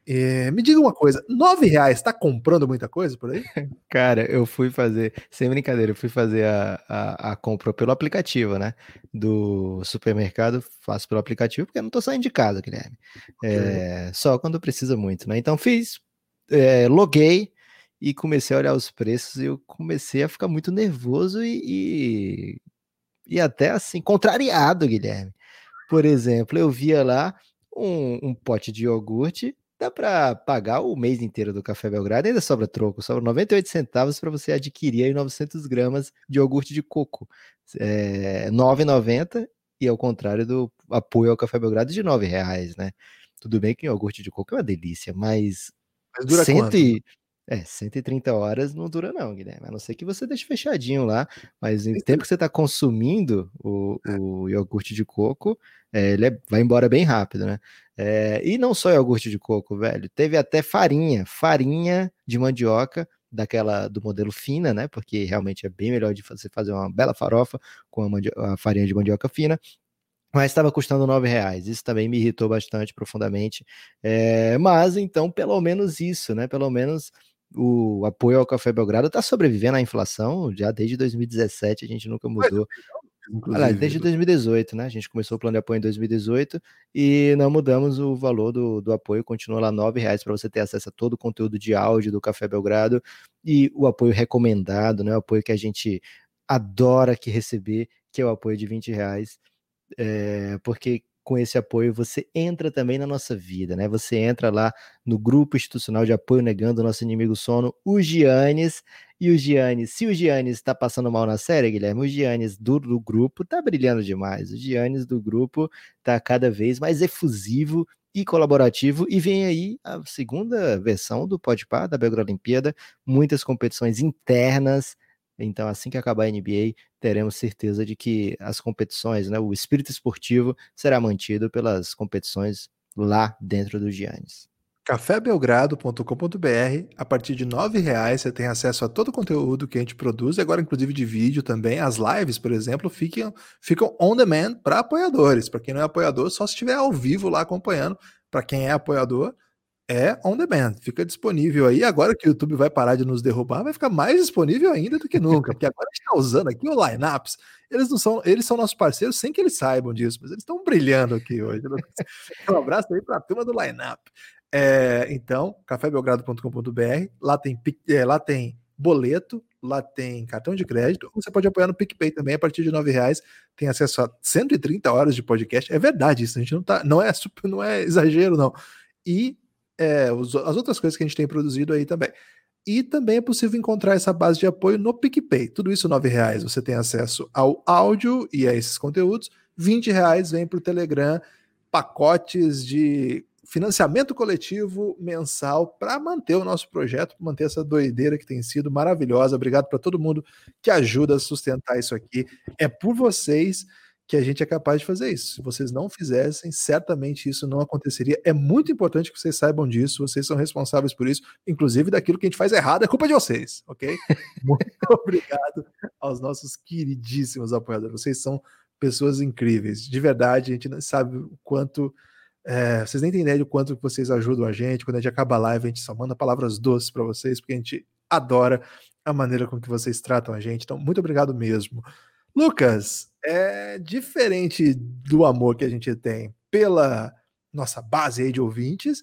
é, me diga uma coisa, nove reais está comprando muita coisa por aí? Cara, eu fui fazer, sem brincadeira, eu fui fazer a, a, a compra pelo aplicativo, né? Do supermercado, faço pelo aplicativo, porque eu não estou saindo de casa, Guilherme. É, só quando precisa muito, né? Então fiz, é, loguei, e comecei a olhar os preços e eu comecei a ficar muito nervoso e, e, e até assim, contrariado, Guilherme. Por exemplo, eu via lá um, um pote de iogurte, dá para pagar o mês inteiro do Café Belgrado, ainda sobra troco, sobra 98 centavos para você adquirir aí 900 gramas de iogurte de coco. É, 9,90 e ao contrário do apoio ao Café Belgrado de 9 reais, né? Tudo bem que o iogurte de coco é uma delícia, mas, mas dura cento quanto? E, é, 130 horas não dura não, Guilherme. A não ser que você deixe fechadinho lá, mas em tempo que você está consumindo o, o, iogurte de coco, é, ele é, vai embora bem rápido, né? É, e não só iogurte de coco, velho. Teve até farinha, farinha de mandioca, daquela do modelo fina, né? Porque realmente é bem melhor de você fazer uma bela farofa com a, a farinha de mandioca fina mas estava custando nove reais. Isso também me irritou bastante profundamente. É, mas então, pelo menos isso, né? Pelo menos o apoio ao Café Belgrado está sobrevivendo à inflação já desde 2017, a gente nunca mudou. Olha, desde 2018, né? A gente começou o plano de apoio em 2018 e não mudamos o valor do, do apoio, continua lá R$ reais para você ter acesso a todo o conteúdo de áudio do Café Belgrado e o apoio recomendado, né? O apoio que a gente adora que receber, que é o apoio de 20 reais. É, porque com esse apoio, você entra também na nossa vida, né? Você entra lá no grupo institucional de apoio negando o nosso inimigo sono, o Giannis. E o Giannis, se o Giannis está passando mal na série, Guilherme, o Giannis do, do grupo tá brilhando demais. O Giannis do grupo tá cada vez mais efusivo e colaborativo. E vem aí a segunda versão do Podpah, da Belgrado Olimpíada, muitas competições internas. Então, assim que acabar a NBA, teremos certeza de que as competições, né, o espírito esportivo será mantido pelas competições lá dentro do Giannis. cafébelgrado.com.br A partir de R$ reais você tem acesso a todo o conteúdo que a gente produz, agora inclusive de vídeo também. As lives, por exemplo, ficam, ficam on demand para apoiadores. Para quem não é apoiador, só se estiver ao vivo lá acompanhando. Para quem é apoiador, é on demand, fica disponível aí. Agora que o YouTube vai parar de nos derrubar, vai ficar mais disponível ainda do que nunca, porque agora a gente está usando aqui o Lineups. Eles não são, eles são nossos parceiros sem que eles saibam disso, mas eles estão brilhando aqui hoje. um abraço aí para a turma do Lineup. É, então, cafébelgrado.com.br, lá tem, é, lá tem boleto, lá tem cartão de crédito, você pode apoiar no PicPay também, a partir de R$ reais tem acesso a 130 horas de podcast. É verdade isso, a gente não tá, não é super, não é exagero não. E é, os, as outras coisas que a gente tem produzido aí também. E também é possível encontrar essa base de apoio no PicPay. Tudo isso R$ reais você tem acesso ao áudio e a esses conteúdos. R$ reais vem para o Telegram pacotes de financiamento coletivo mensal para manter o nosso projeto, manter essa doideira que tem sido maravilhosa. Obrigado para todo mundo que ajuda a sustentar isso aqui. É por vocês que a gente é capaz de fazer isso. Se vocês não fizessem, certamente isso não aconteceria. É muito importante que vocês saibam disso, vocês são responsáveis por isso, inclusive daquilo que a gente faz errado, é culpa de vocês, ok? muito obrigado aos nossos queridíssimos apoiadores. Vocês são pessoas incríveis. De verdade, a gente não sabe o quanto. É, vocês nem têm ideia do quanto vocês ajudam a gente. Quando a gente acaba a live, a gente só manda palavras doces para vocês, porque a gente adora a maneira com que vocês tratam a gente. Então, muito obrigado mesmo. Lucas, é diferente do amor que a gente tem pela nossa base aí de ouvintes,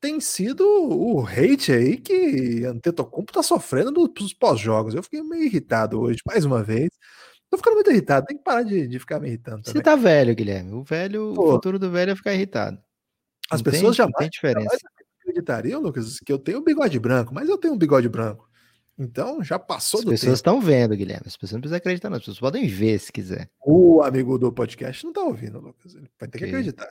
tem sido o hate aí que Antetokounmpo tá sofrendo nos pós-jogos. Eu fiquei meio irritado hoje, mais uma vez. Tô ficando muito irritado, tem que parar de, de ficar me irritando também. Você tá velho, Guilherme. O velho, Pô, o futuro do velho é ficar irritado. As não pessoas tem, jamais, tem diferença. jamais acreditariam, Lucas, que eu tenho um bigode branco, mas eu tenho um bigode branco. Então já passou As do pessoas estão vendo, Guilherme. As pessoas não precisam acreditar, não. As pessoas podem ver se quiser. O amigo do podcast não está ouvindo, Lucas. Ele vai ter que acreditar.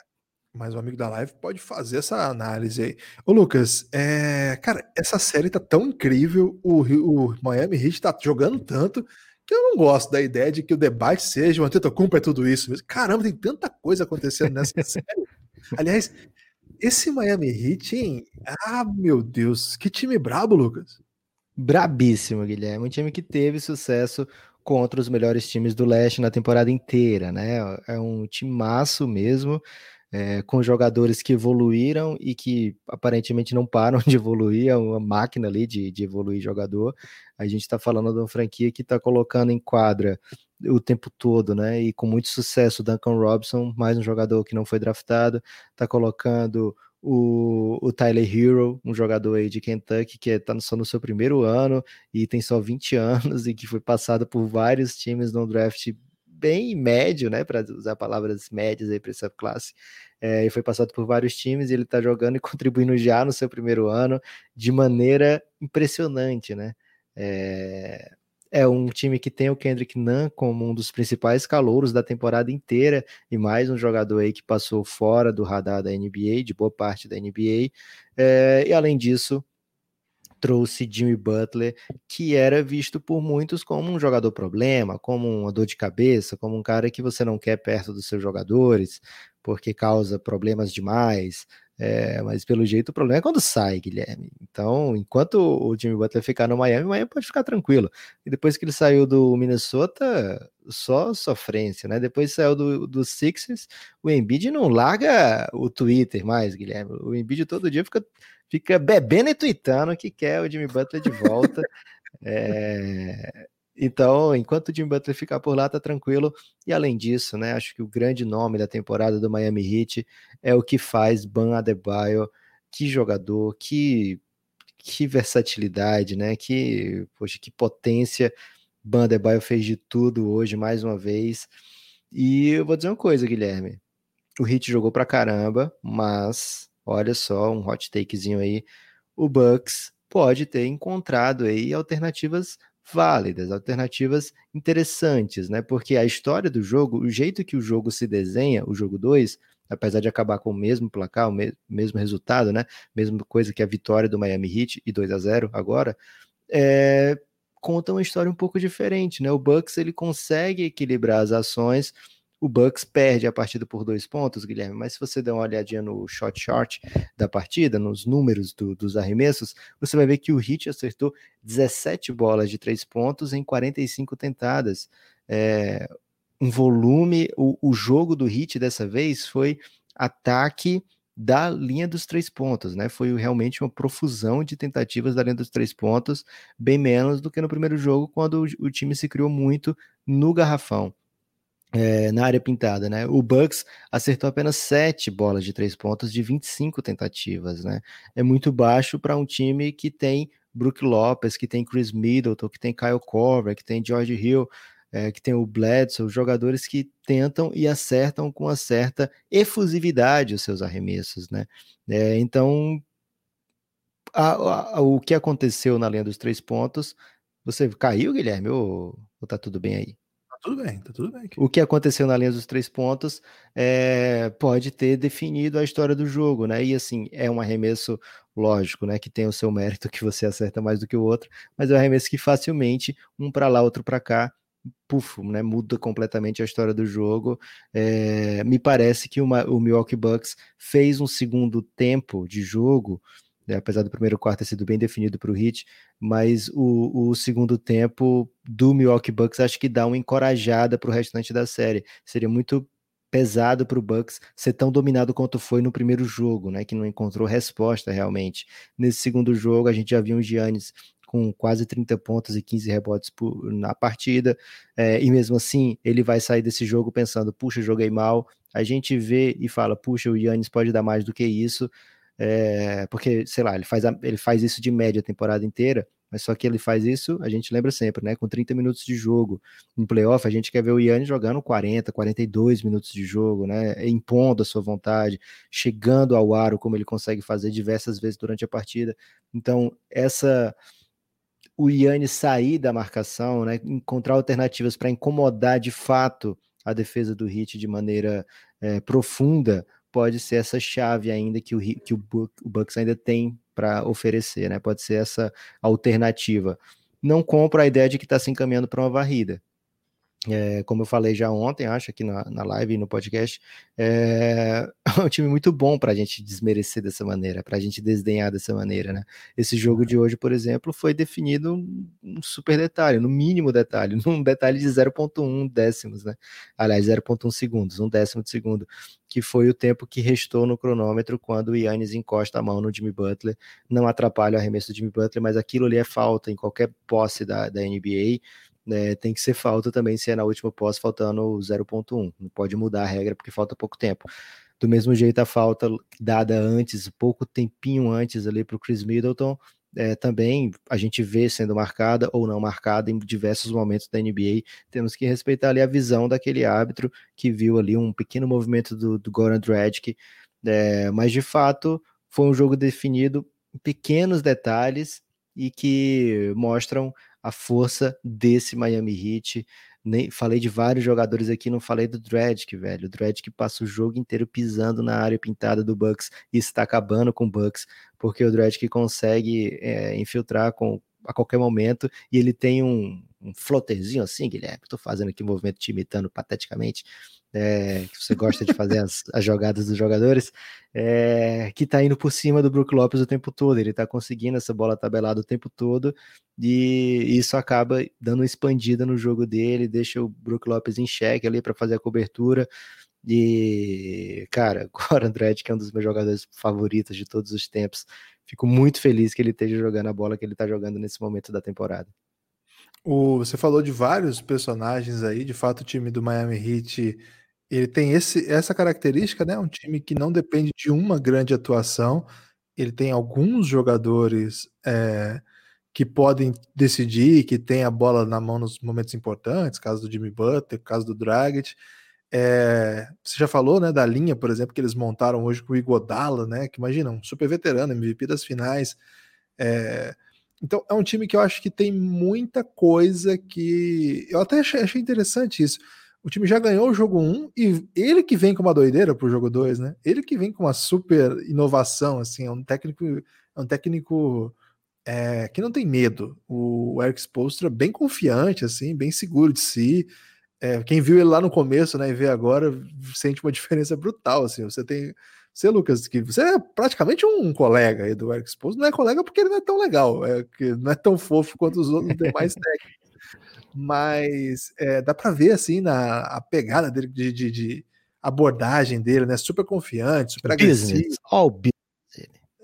Mas o amigo da live pode fazer essa análise aí. Ô, Lucas, é... cara, essa série tá tão incrível. O, o Miami Heat tá jogando tanto que eu não gosto da ideia de que o debate seja o Antetokounmpo é tudo isso mesmo. Caramba, tem tanta coisa acontecendo nessa série. Aliás, esse Miami Heat, hein? Ah, meu Deus, que time brabo, Lucas brabíssimo, Guilherme. Um time que teve sucesso contra os melhores times do leste na temporada inteira, né? É um time maço mesmo, é, com jogadores que evoluíram e que aparentemente não param de evoluir, é uma máquina ali de, de evoluir jogador. A gente está falando de uma franquia que está colocando em quadra o tempo todo, né? E com muito sucesso, Duncan Robson, mais um jogador que não foi draftado, está colocando o, o Tyler Hero, um jogador aí de Kentucky que está só no seu primeiro ano e tem só 20 anos e que foi passado por vários times no draft bem médio, né, para usar palavras médias aí para essa classe, é, e foi passado por vários times e ele está jogando e contribuindo já no seu primeiro ano de maneira impressionante, né? É, é um time que tem o Kendrick Nunn como um dos principais calouros da temporada inteira e mais um jogador aí que passou fora do radar da NBA, de boa parte da NBA. É, e além disso, trouxe Jimmy Butler, que era visto por muitos como um jogador problema, como uma dor de cabeça, como um cara que você não quer perto dos seus jogadores, porque causa problemas demais, é, mas pelo jeito o problema é quando sai, Guilherme. Então, enquanto o Jimmy Butler ficar no Miami, o Miami pode ficar tranquilo. E depois que ele saiu do Minnesota, só sofrência, né? Depois saiu do, do Sixers, o Embiid não larga o Twitter mais, Guilherme. O Embiid todo dia fica, fica bebendo e tweetando que quer o Jimmy Butler de volta. é, então, enquanto o Jim Butler ficar por lá, tá tranquilo. E além disso, né, acho que o grande nome da temporada do Miami Heat é o que faz Ban Adebayo. Que jogador, que que versatilidade, né? Que, poxa, que potência. Ban Adebayo fez de tudo hoje mais uma vez. E eu vou dizer uma coisa, Guilherme. o Heat jogou pra caramba, mas olha só, um hot takezinho aí, o Bucks pode ter encontrado aí alternativas válidas, alternativas interessantes, né? Porque a história do jogo, o jeito que o jogo se desenha, o jogo 2, apesar de acabar com o mesmo placar, o me mesmo resultado, né? Mesma coisa que a vitória do Miami Heat e 2 a 0 agora, é, conta uma história um pouco diferente, né? O Bucks ele consegue equilibrar as ações. O Bucks perde a partida por dois pontos, Guilherme, mas se você der uma olhadinha no shot chart da partida, nos números do, dos arremessos, você vai ver que o Heat acertou 17 bolas de três pontos em 45 tentadas. É, um volume, o, o jogo do Heat dessa vez foi ataque da linha dos três pontos, né? Foi realmente uma profusão de tentativas da linha dos três pontos, bem menos do que no primeiro jogo, quando o, o time se criou muito no garrafão. É, na área pintada, né? O Bucks acertou apenas sete bolas de três pontos de 25 tentativas, né? É muito baixo para um time que tem Brook Lopes, que tem Chris Middleton, que tem Kyle Korver, que tem George Hill, é, que tem o Bledsoe, jogadores que tentam e acertam com uma certa efusividade os seus arremessos, né? É, então, a, a, o que aconteceu na linha dos três pontos, você caiu, Guilherme, ou, ou tá tudo bem aí? Tudo bem, tá tudo bem. O que aconteceu na linha dos três pontos é, pode ter definido a história do jogo, né? E assim, é um arremesso lógico, né? Que tem o seu mérito que você acerta mais do que o outro, mas é um arremesso que facilmente, um para lá, outro para cá, puf, né, muda completamente a história do jogo. É, me parece que uma, o Milwaukee Bucks fez um segundo tempo de jogo, né, apesar do primeiro quarto ter sido bem definido para o Heat, mas o, o, segundo tempo do Milwaukee Bucks acho que dá uma encorajada para o restante da série. Seria muito pesado para o Bucks ser tão dominado quanto foi no primeiro jogo, né, que não encontrou resposta realmente. Nesse segundo jogo a gente já viu o Giannis com quase 30 pontos e 15 rebotes por, na partida, é, e mesmo assim ele vai sair desse jogo pensando, puxa, joguei mal, a gente vê e fala, puxa, o Yannis pode dar mais do que isso, é, porque, sei lá, ele faz, a, ele faz isso de média a temporada inteira, mas só que ele faz isso, a gente lembra sempre, né? Com 30 minutos de jogo. Em playoff, a gente quer ver o Yannis jogando 40, 42 minutos de jogo, né? Impondo a sua vontade, chegando ao aro, como ele consegue fazer diversas vezes durante a partida. Então, essa o Yannis sair da marcação, né, encontrar alternativas para incomodar de fato a defesa do Heat de maneira é, profunda, pode ser essa chave ainda que o, que o, Bucks ainda tem para oferecer, né? Pode ser essa alternativa. Não compro a ideia de que está se encaminhando para uma varrida. É, como eu falei já ontem, acho aqui na, na live e no podcast, é, é um time muito bom para a gente desmerecer dessa maneira, para a gente desdenhar dessa maneira, né? Esse jogo de hoje, por exemplo, foi definido um super detalhe, no mínimo detalhe, num detalhe de 0.1 décimos, né? Aliás, 0.1 segundos, um décimo de segundo, que foi o tempo que restou no cronômetro quando o Yannis encosta a mão no Jimmy Butler, não atrapalha o arremesso do Jimmy Butler, mas aquilo ali é falta em qualquer posse da, da NBA, né, tem que ser falta também se é na última posse faltando 0.1. Não pode mudar a regra porque falta pouco tempo. Do mesmo jeito, a falta dada antes, pouco tempinho antes ali para o Chris Middleton, é, também a gente vê sendo marcada ou não marcada em diversos momentos da NBA. Temos que respeitar ali a visão daquele árbitro que viu ali um pequeno movimento do, do Goran Dragic, é, mas de fato foi um jogo definido em pequenos detalhes e que mostram a força desse Miami Heat. Nem, falei de vários jogadores aqui, não falei do Dredd, velho. O Dredd que passa o jogo inteiro pisando na área pintada do Bucks e está acabando com o Bucks, porque o Dredd que consegue é, infiltrar com, a qualquer momento e ele tem um, um floterzinho assim, Guilherme. Estou fazendo aqui um movimento te imitando pateticamente é, que você gosta de fazer as, as jogadas dos jogadores, é, que está indo por cima do Brook Lopes o tempo todo. Ele está conseguindo essa bola tabelada o tempo todo e isso acaba dando uma expandida no jogo dele, deixa o Brook Lopes em xeque ali para fazer a cobertura. E, cara, Goran Dredd, que é um dos meus jogadores favoritos de todos os tempos, fico muito feliz que ele esteja jogando a bola que ele está jogando nesse momento da temporada. O, você falou de vários personagens aí, de fato o time do Miami Heat ele tem esse, essa característica, né? Um time que não depende de uma grande atuação. Ele tem alguns jogadores é, que podem decidir, que tem a bola na mão nos momentos importantes, caso do Jimmy Butler, caso do Dragic. É, você já falou, né, da linha, por exemplo, que eles montaram hoje com o Igodala, né? Que imagina, um super veterano, MVP das finais. É, então é um time que eu acho que tem muita coisa que. Eu até achei, interessante isso. O time já ganhou o jogo 1 e ele que vem com uma doideira pro jogo 2, né? Ele que vem com uma super inovação, assim, é um técnico, é um técnico é, que não tem medo. O Eric Spoelstra bem confiante, assim, bem seguro de si. É, quem viu ele lá no começo, né, e vê agora, sente uma diferença brutal, assim. Você tem, você Lucas, que você é praticamente um colega aí do Eric Spoelstra, não é colega porque ele não é tão legal, é que não é tão fofo quanto os outros demais técnicos. Mas é, dá para ver assim na a pegada dele de, de, de, abordagem dele, né? Super confiante, super business, agressivo. All business.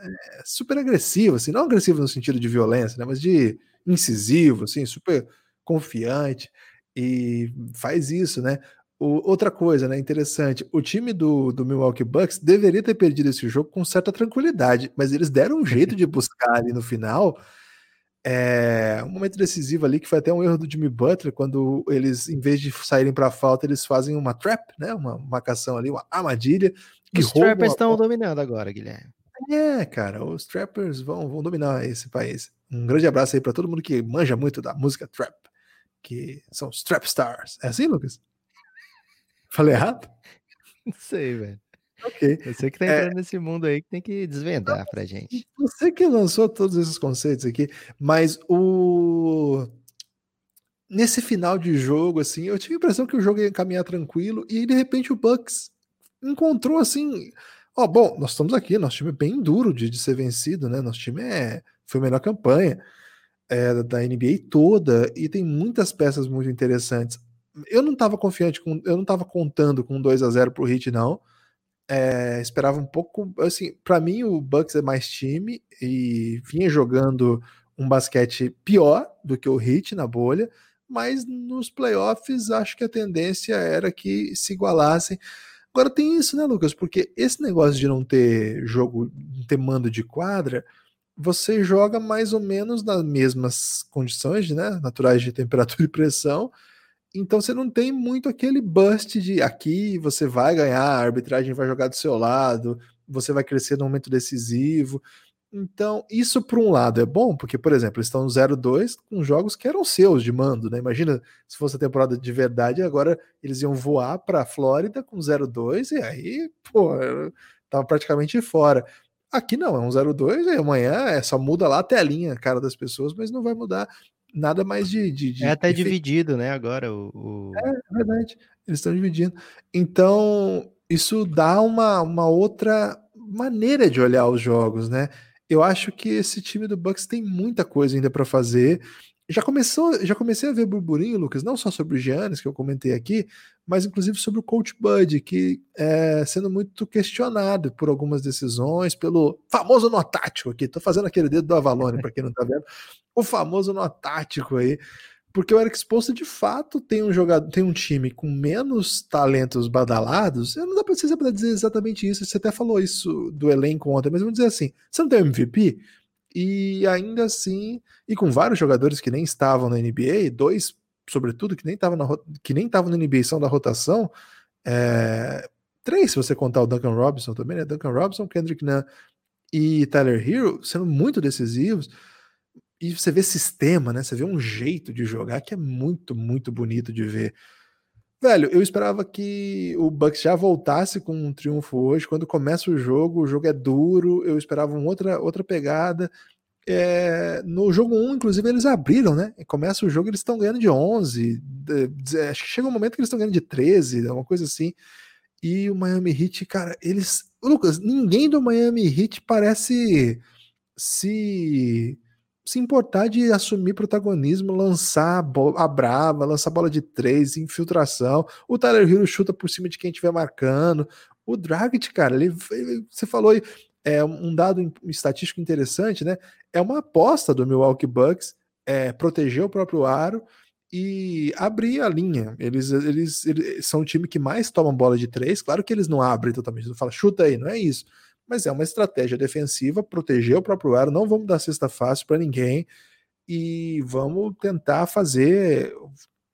É, super agressivo, assim, não agressivo no sentido de violência, né? Mas de incisivo, assim, super confiante e faz isso, né? O, outra coisa, né, interessante, o time do, do Milwaukee Bucks deveria ter perdido esse jogo com certa tranquilidade, mas eles deram um jeito de buscar ali no final é, um momento decisivo ali que foi até um erro do Jimmy Butler, quando eles, em vez de saírem para falta, eles fazem uma trap, né? Uma marcação ali, uma armadilha. Os trappers estão dominando agora, Guilherme. É, cara, os trappers vão, vão dominar esse país. Um grande abraço aí para todo mundo que manja muito da música trap que são os Trap Stars. É assim, Lucas? Falei errado? Não sei, velho. Ok. Você que tá entrando é... nesse mundo aí que tem que desvendar pra gente. Você que lançou todos esses conceitos aqui, mas o. Nesse final de jogo, assim, eu tive a impressão que o jogo ia caminhar tranquilo e de repente o Bucks encontrou assim. Ó, bom, nós estamos aqui, nosso time é bem duro de, de ser vencido, né? Nosso time é, foi a melhor campanha é, da NBA toda e tem muitas peças muito interessantes. Eu não estava confiante com, eu não estava contando com 2 a 0 pro Heat não. É, esperava um pouco, assim, para mim o Bucks é mais time e vinha jogando um basquete pior do que o Heat na bolha, mas nos playoffs acho que a tendência era que se igualassem. Agora tem isso, né, Lucas? Porque esse negócio de não ter jogo, não ter mando de quadra, você joga mais ou menos nas mesmas condições, né, naturais de temperatura e pressão. Então você não tem muito aquele bust de aqui você vai ganhar, a arbitragem vai jogar do seu lado, você vai crescer no momento decisivo. Então, isso por um lado é bom, porque, por exemplo, eles estão no 0-2 com jogos que eram seus de mando, né? Imagina se fosse a temporada de verdade, agora eles iam voar para a Flórida com 0-2 e aí, pô, tava praticamente fora. Aqui não, é um 02 e amanhã é só muda lá a telinha, cara das pessoas, mas não vai mudar nada mais de. de, de é até dividido, né? Agora o. o... É, é verdade. Eles estão dividindo. Então, isso dá uma, uma outra maneira de olhar os jogos, né? Eu acho que esse time do Bucks tem muita coisa ainda para fazer já começou, já comecei a ver burburinho, Lucas, não só sobre o Giannis, que eu comentei aqui, mas inclusive sobre o Coach Bud, que é sendo muito questionado por algumas decisões, pelo famoso nó tático aqui. Tô fazendo aquele dedo do Avalone, para quem não tá vendo. O famoso nó tático aí. Porque o Eric Spoelstra de fato tem um jogador, tem um time com menos talentos badalados. Eu não dá você dizer exatamente isso. Você até falou isso do elenco ontem, mas vamos dizer assim: você não tem MVP? E ainda assim, e com vários jogadores que nem estavam na NBA, dois, sobretudo, que nem estavam na, que nem estavam na NBA são da rotação, é, três, se você contar o Duncan Robinson também, né? Duncan Robinson, Kendrick Nunn e Tyler Hero sendo muito decisivos. E você vê sistema, né? Você vê um jeito de jogar que é muito, muito bonito de ver. Velho, eu esperava que o Bucks já voltasse com um triunfo hoje. Quando começa o jogo, o jogo é duro. Eu esperava uma outra, outra pegada. É, no jogo 1, inclusive, eles abriram, né? Começa o jogo, eles estão ganhando de 11. De, de, acho que chega um momento que eles estão ganhando de 13, uma coisa assim. E o Miami Heat, cara, eles. Lucas, ninguém do Miami Heat parece se se importar de assumir protagonismo, lançar a, a brava, lançar bola de três, infiltração. O Tyler Hero chuta por cima de quem estiver marcando. O Dragic, cara, ele, ele, você falou aí, é um dado estatístico interessante, né? É uma aposta do Milwaukee Bucks é, proteger o próprio aro e abrir a linha. Eles, eles, eles são o time que mais toma bola de três. Claro que eles não abrem totalmente, não fala chuta aí, não é isso mas é uma estratégia defensiva, proteger o próprio aro, não vamos dar cesta fácil para ninguém e vamos tentar fazer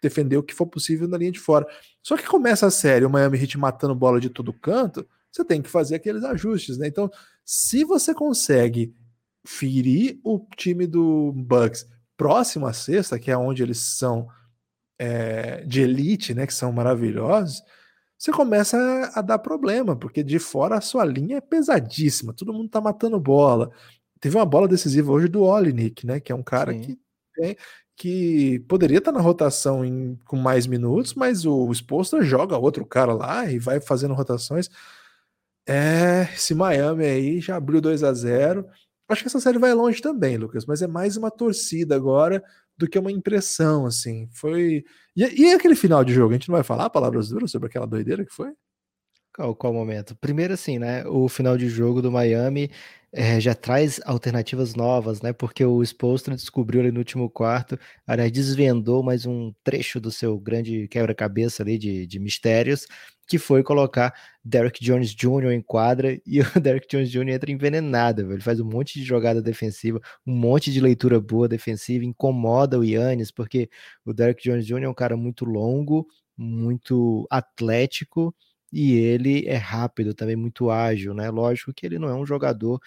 defender o que for possível na linha de fora. Só que começa a série, o Miami Heat matando bola de todo canto, você tem que fazer aqueles ajustes, né? Então, se você consegue ferir o time do Bucks próximo à sexta, que é onde eles são é, de elite, né, que são maravilhosos, você começa a, dar problema, porque de fora a sua linha é pesadíssima, todo mundo tá matando bola. Teve uma bola decisiva hoje do Olinik, né, que é um cara que tem, que poderia estar tá na rotação em, com mais minutos, mas o Spolstra joga outro cara lá e vai fazendo rotações. É, esse Miami aí já abriu 2 a 0 Acho que essa série vai longe também, Lucas, mas é mais uma torcida agora do que uma impressão, assim. Foi. E, e aquele final de jogo? A gente não vai falar palavras duras sobre aquela doideira que foi? Qual, qual momento? Primeiro, assim, né? O final de jogo do Miami é, já traz alternativas novas, né? Porque o Spolstra descobriu ali no último quarto, aliás, desvendou mais um trecho do seu grande quebra-cabeça ali de, de mistérios, que foi colocar Derek Jones Jr. em quadra e o Derek Jones Jr. entra envenenado, velho. ele faz um monte de jogada defensiva, um monte de leitura boa defensiva, incomoda o Yannis, porque o Derek Jones Jr. é um cara muito longo, muito atlético, e ele é rápido, também muito ágil, né? Lógico que ele não é um jogador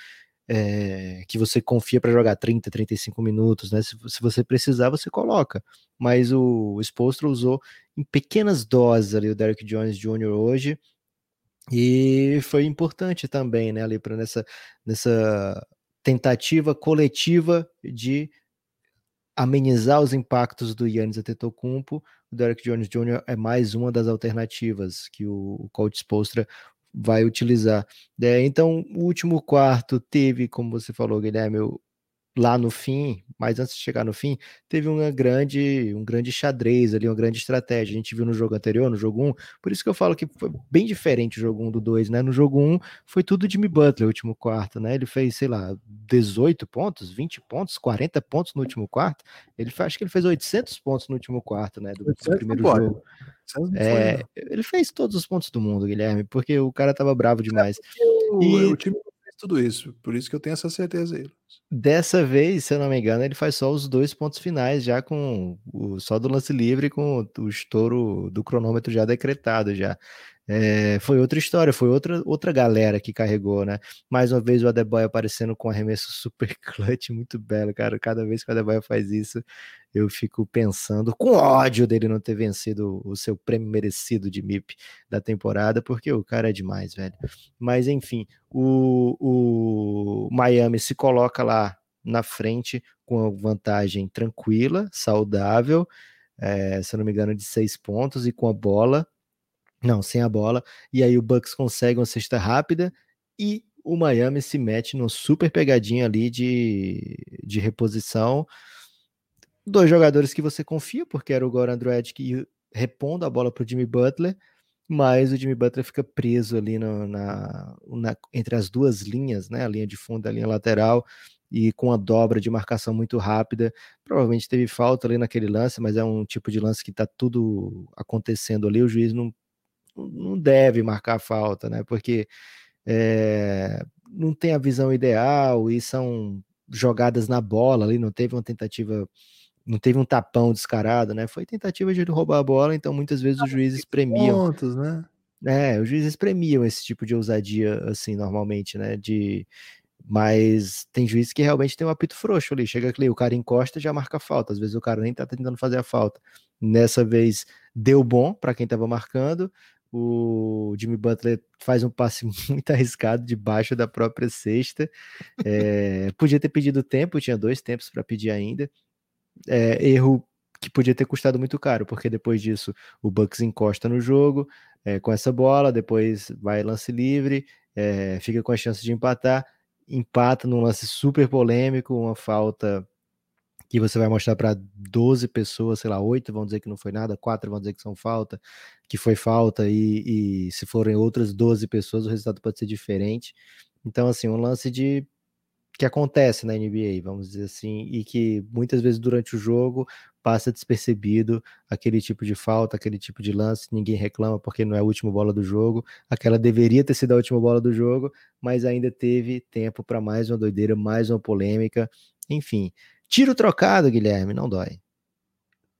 é, que você confia para jogar 30, 35 minutos, né? Se, se, você precisar, você coloca. Mas o, Spolstra usou em pequenas doses ali o Derek Jones Jr. hoje, e foi importante também, né, ali para nessa, nessa tentativa coletiva de amenizar os impactos do Yannis Antetokounmpo, o Derek Jones Jr. é mais uma das alternativas que o, o coach Spolstra vai utilizar. É, então, o último quarto teve, como você falou, Guilherme, lá no fim, mas antes de chegar no fim, teve uma grande, um grande xadrez ali, uma grande estratégia. A gente viu no jogo anterior, no jogo 1, por isso que eu falo que foi bem diferente o jogo 1 do 2, né? No jogo 1 foi tudo Jimmy Butler, o último quarto, né? Ele fez, sei lá, 18 pontos, 20 pontos, 40 pontos no último quarto. Ele acho que ele fez 800 pontos no último quarto, né, do, do primeiro jogo. É, ele fez todos os pontos do mundo, Guilherme, porque o cara tava bravo demais. É e o time tudo isso, por isso que eu tenho essa certeza aí. Dessa vez, se eu não me engano, ele faz só os dois pontos finais, já com o só do lance livre, com o estouro do cronômetro já decretado já. É, foi outra história, foi outra, outra galera que carregou, né? Mais uma vez o Adeboy aparecendo com arremesso super clutch, muito belo, cara. Cada vez que o Adeboy faz isso, eu fico pensando com ódio dele não ter vencido o seu prêmio merecido de MIP da temporada, porque o cara é demais, velho. Mas enfim, o, o Miami se coloca lá na frente com a vantagem tranquila, saudável, é, se eu não me engano, de seis pontos e com a bola não, sem a bola. E aí o Bucks consegue uma cesta rápida e o Miami se mete numa super pegadinha ali de, de reposição. Dois jogadores que você confia, porque era o Goran Dragic repondo a bola para o Jimmy Butler, mas o Jimmy Butler fica preso ali no, na, na, entre as duas linhas, né? A linha de fundo e a linha lateral, e com a dobra de marcação muito rápida. Provavelmente teve falta ali naquele lance, mas é um tipo de lance que está tudo acontecendo ali. O juiz não não deve marcar falta, né? Porque é, não tem a visão ideal e são jogadas na bola ali, não teve uma tentativa, não teve um tapão descarado, né? Foi tentativa de roubar a bola, então muitas vezes os juízes premiam. Pontos, né? É, os juízes premiam esse tipo de ousadia, assim, normalmente, né? De, mas tem juízes que realmente tem um apito frouxo ali. Chega ali, o cara encosta já marca falta. Às vezes o cara nem tá tentando fazer a falta. Nessa vez deu bom para quem tava marcando, o Jimmy Butler faz um passe muito arriscado debaixo da própria cesta. É, podia ter pedido tempo, tinha dois tempos para pedir ainda. É, erro que podia ter custado muito caro, porque depois disso o Bucks encosta no jogo é, com essa bola, depois vai lance livre, é, fica com a chance de empatar, empata num lance super polêmico, uma falta que você vai mostrar para 12 pessoas, sei lá, 8 vão dizer que não foi nada, 4 vão dizer que são falta, que foi falta, e, e se forem outras 12 pessoas, o resultado pode ser diferente. Então, assim, um lance de que acontece na NBA, vamos dizer assim, e que muitas vezes durante o jogo passa despercebido aquele tipo de falta, aquele tipo de lance, ninguém reclama porque não é a última bola do jogo, aquela deveria ter sido a última bola do jogo, mas ainda teve tempo para mais uma doideira, mais uma polêmica, enfim, Tiro trocado, Guilherme, não dói.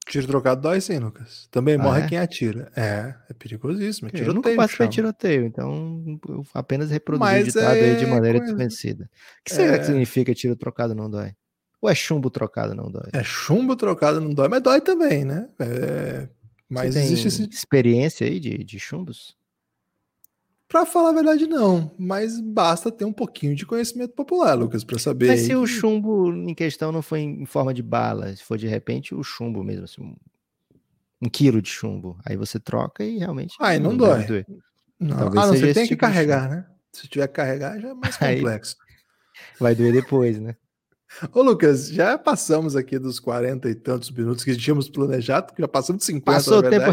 Tiro trocado dói sim, Lucas. Também Ah, morre é? quem atira. É, é perigosíssimo. É Eu nunca participei de tiroteio, então eu apenas reproduzi o Mas ditado aí de é maneira coisa- desconhecida. O que será que É. significa tiro trocado não dói? Ou é chumbo trocado não dói? É chumbo trocado não dói, mas dói também, né? É, Mas existe esse. experiência aí de, de chumbos? Pra falar a verdade, não. Mas basta ter um pouquinho de conhecimento popular, Lucas, pra saber. Mas aí se o chumbo em questão não foi em forma de bala, se for de repente o chumbo mesmo, assim, um, quilo de chumbo, aí você troca e realmente Aí não deve dói. Não, Talvez ah, não, você tem que tipo carregar, né? Se tiver que carregar, já é mais Aí- complexo. Vai doer depois, né? Ô, Lucas, já passamos aqui dos 40 e tantos minutos que tínhamos planejado, já passamos de 50, Passou o tempo verdade.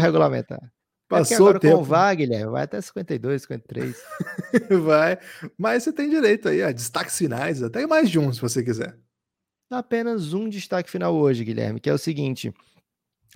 Regulamentar. É Passou agora o tempo. com o VAR, Guilherme, vai até 52, 53. Vai. Mas você tem direito aí a destaques finais, até mais de um, se você quiser. Apenas um destaque final hoje, Guilherme, que é o seguinte: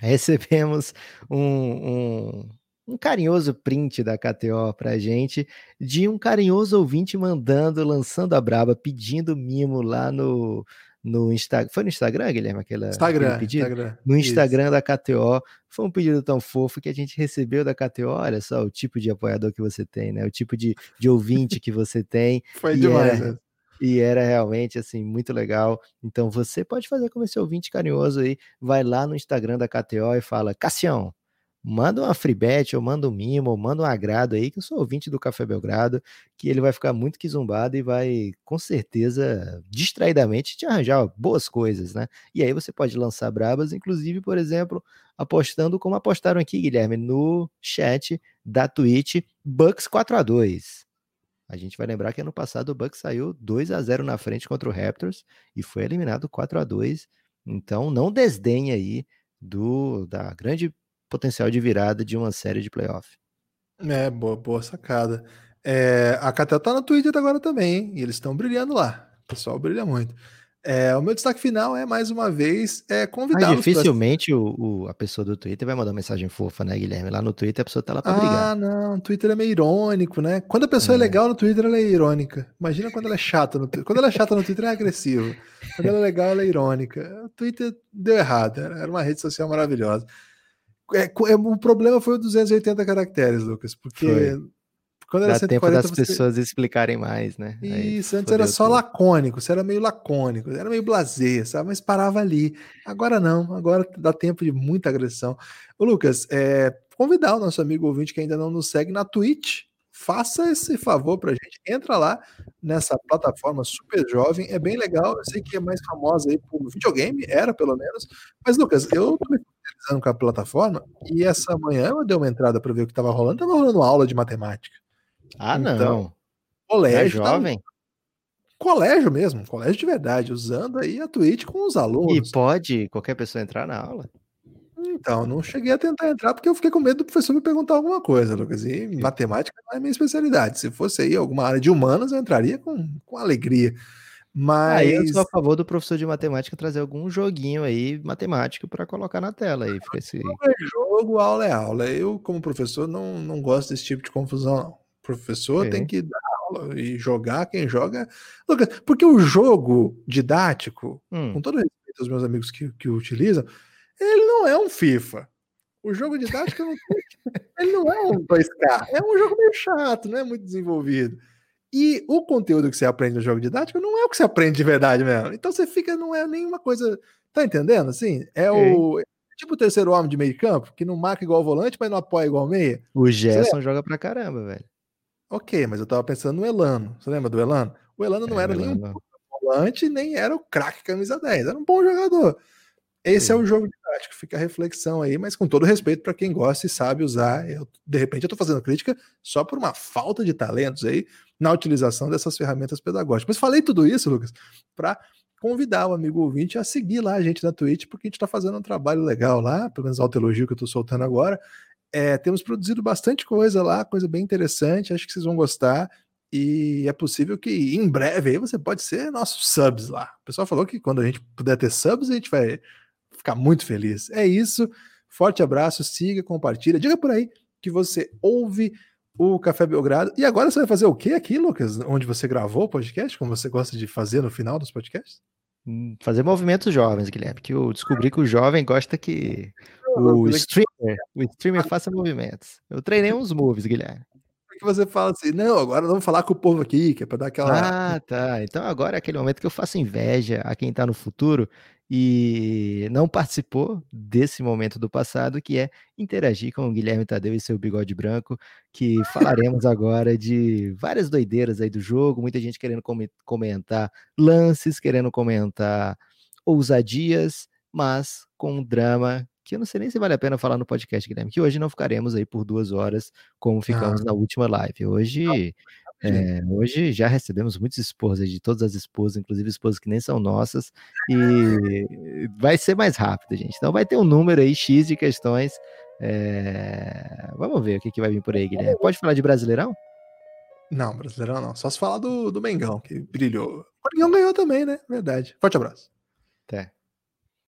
recebemos um, um, um carinhoso print da KTO pra gente de um carinhoso ouvinte mandando, lançando a braba, pedindo mimo lá no, no Instagram. Foi no Instagram, Guilherme? Aquela, Instagram, pedido? Instagram. no Isso. Instagram da KTO. Foi um pedido tão fofo que a gente recebeu da KTO. Olha só o tipo de apoiador que você tem, né? O tipo de, de ouvinte que você tem. Foi E demais, é- né? E era realmente assim muito legal. Então você pode fazer como esse ouvinte carinhoso aí, vai lá no Instagram da KTO e fala: "Cassião, manda uma free bet, ou manda um mimo, ou manda um agrado aí, que eu sou ouvinte do Café Belgrado, que ele vai ficar muito quizumbado e vai com certeza distraidamente te arranjar boas coisas, né? E aí você pode lançar brabas, inclusive, por exemplo, apostando como apostaram aqui, Guilherme, no chat da Twitch, Bucks 4 a 2. A gente vai lembrar que ano passado o Bucks saiu 2 a 0 na frente contra o Raptors e foi eliminado 4 a 2. Então não desdenhe aí do da grande potencial de virada de uma série de playoff. É, boa, boa sacada. É, a Catel tá no Twitter agora também, hein? E eles estão brilhando lá. O pessoal brilha muito. É, o meu destaque final é, mais uma vez, é convidá-los pra- dificilmente o, o- a pessoa do Twitter vai mandar uma mensagem fofa, né, Guilherme? Lá no Twitter a pessoa tá lá pra brigar. Ah, não, o Twitter é meio irônico, né? Quando a pessoa é. É. legal no Twitter, ela é irônica. Imagina quando ela é chata no Twitter. Quando ela é chata no Twitter, é agressiva. Quando ela é legal, ela é irônica. O Twitter deu errado, era uma rede social maravilhosa. É, é, o problema foi o 280 caracteres, Lucas, porque Foi. quando era Dá tempo 140 das você... pessoas explicarem mais, né? Aí Isso, antes fodeu era só tudo. lacônico, você era meio lacônico, era meio blasé, sabe? Mas parava ali. Agora não, agora dá tempo de muita agressão. Ô, Lucas, é, convidar o nosso amigo ouvinte que ainda não nos segue na Twitch, faça esse favor pra gente. Entra lá nessa plataforma super jovem, é bem legal. Eu sei que é mais famosa aí por videogame, era pelo menos. Mas, Lucas, eu tô me familiarizando com a plataforma e essa manhã eu dei uma entrada para ver o que estava rolando. Tava rolando aula de matemática. Ah, Então, não. É Colégio, tava- jovem? colégio mesmo, colégio de verdade, usando aí a Twitch com os E alunos. pode qualquer pessoa entrar na aula? Então, não cheguei a tentar entrar porque eu fiquei com medo do professor me perguntar alguma coisa, Lucas. E matemática não é minha especialidade. Se fosse aí alguma área de humanas, eu entraria com, com alegria. Aí eu Mas sou a favor do professor de matemática trazer algum joguinho aí matemático para colocar na tela aí. Fica esse... jogo é jogo, aula é aula. Eu, como professor, não, não gosto desse tipo de confusão, não. O professor tem que dar aula e jogar quem joga. Lucas, porque o jogo didático, Hum, com todo respeito aos meus amigos que, que o utilizam, ele não é um FIFA. O jogo didático não ele não é um 2K. É um jogo meio chato, não é muito desenvolvido. E o conteúdo que você aprende no jogo didático não é o que você aprende de verdade mesmo. Então você fica, não é nenhuma coisa. Tá entendendo? Assim, é o. é Tipo o terceiro homem de meio campo, que não marca igual volante, mas não apoia igual meia. o Gerson joga pra caramba, velho. Ok, mas eu tava pensando no Elano. Você lembra do Elano? O Elano não É, era nenhum Elano. volante, nem era o craque camisa 10. Era um bom jogador. Esse é o jogo didático, fica a reflexão aí, mas com todo respeito para quem gosta e sabe usar. Eu, de repente eu tô fazendo crítica só por uma falta de talentos aí na utilização dessas ferramentas pedagógicas. Mas falei tudo isso, Lucas, para convidar o amigo ouvinte a seguir lá a gente na Twitch, porque a gente está fazendo um trabalho legal lá, pelo menos autoelogio que eu estou soltando agora. É, temos produzido bastante coisa lá, coisa bem interessante, acho que vocês vão gostar. E é possível que em breve aí você pode ser nosso subs lá. O pessoal falou que quando a gente puder ter subs, a gente vai ficar muito feliz. É isso. Forte abraço, siga, compartilha. Diga por aí que você ouve o Café Belgrado. E agora você vai fazer o que aqui, Lucas? Onde você gravou o podcast, como você gosta de fazer no final dos podcasts? hum, fazer movimentos jovens, Guilherme, que eu descobri que o jovem gosta que o streamer, o streamer faça movimentos. Eu treinei uns moves, Guilherme que você fala assim, não, agora vamos falar com o povo aqui, que é para dar aquela. Ah, tá. Então agora é aquele momento que eu faço inveja a quem tá no futuro e não participou desse momento do passado, que é interagir com o Guilherme Tadeu e seu bigode branco, que falaremos agora de várias doideiras aí do jogo, muita gente querendo comentar lances, querendo comentar ousadias, mas com um drama que eu não sei nem se vale a pena falar no podcast, Guilherme, que hoje não ficaremos aí por duas horas como ficamos ah. na última live. Hoje, é, hoje já recebemos muitos esposos de todas as esposas, inclusive esposas que nem são nossas, e vai ser mais rápido, gente. Então vai ter um número aí X de questões. É... Vamos ver o que, que vai vir por aí, Guilherme. Pode falar de Brasileirão? Não, Brasileirão não. Só se falar do, do Mengão, que brilhou. O Mengão ganhou também, né? Verdade. Forte abraço. Até.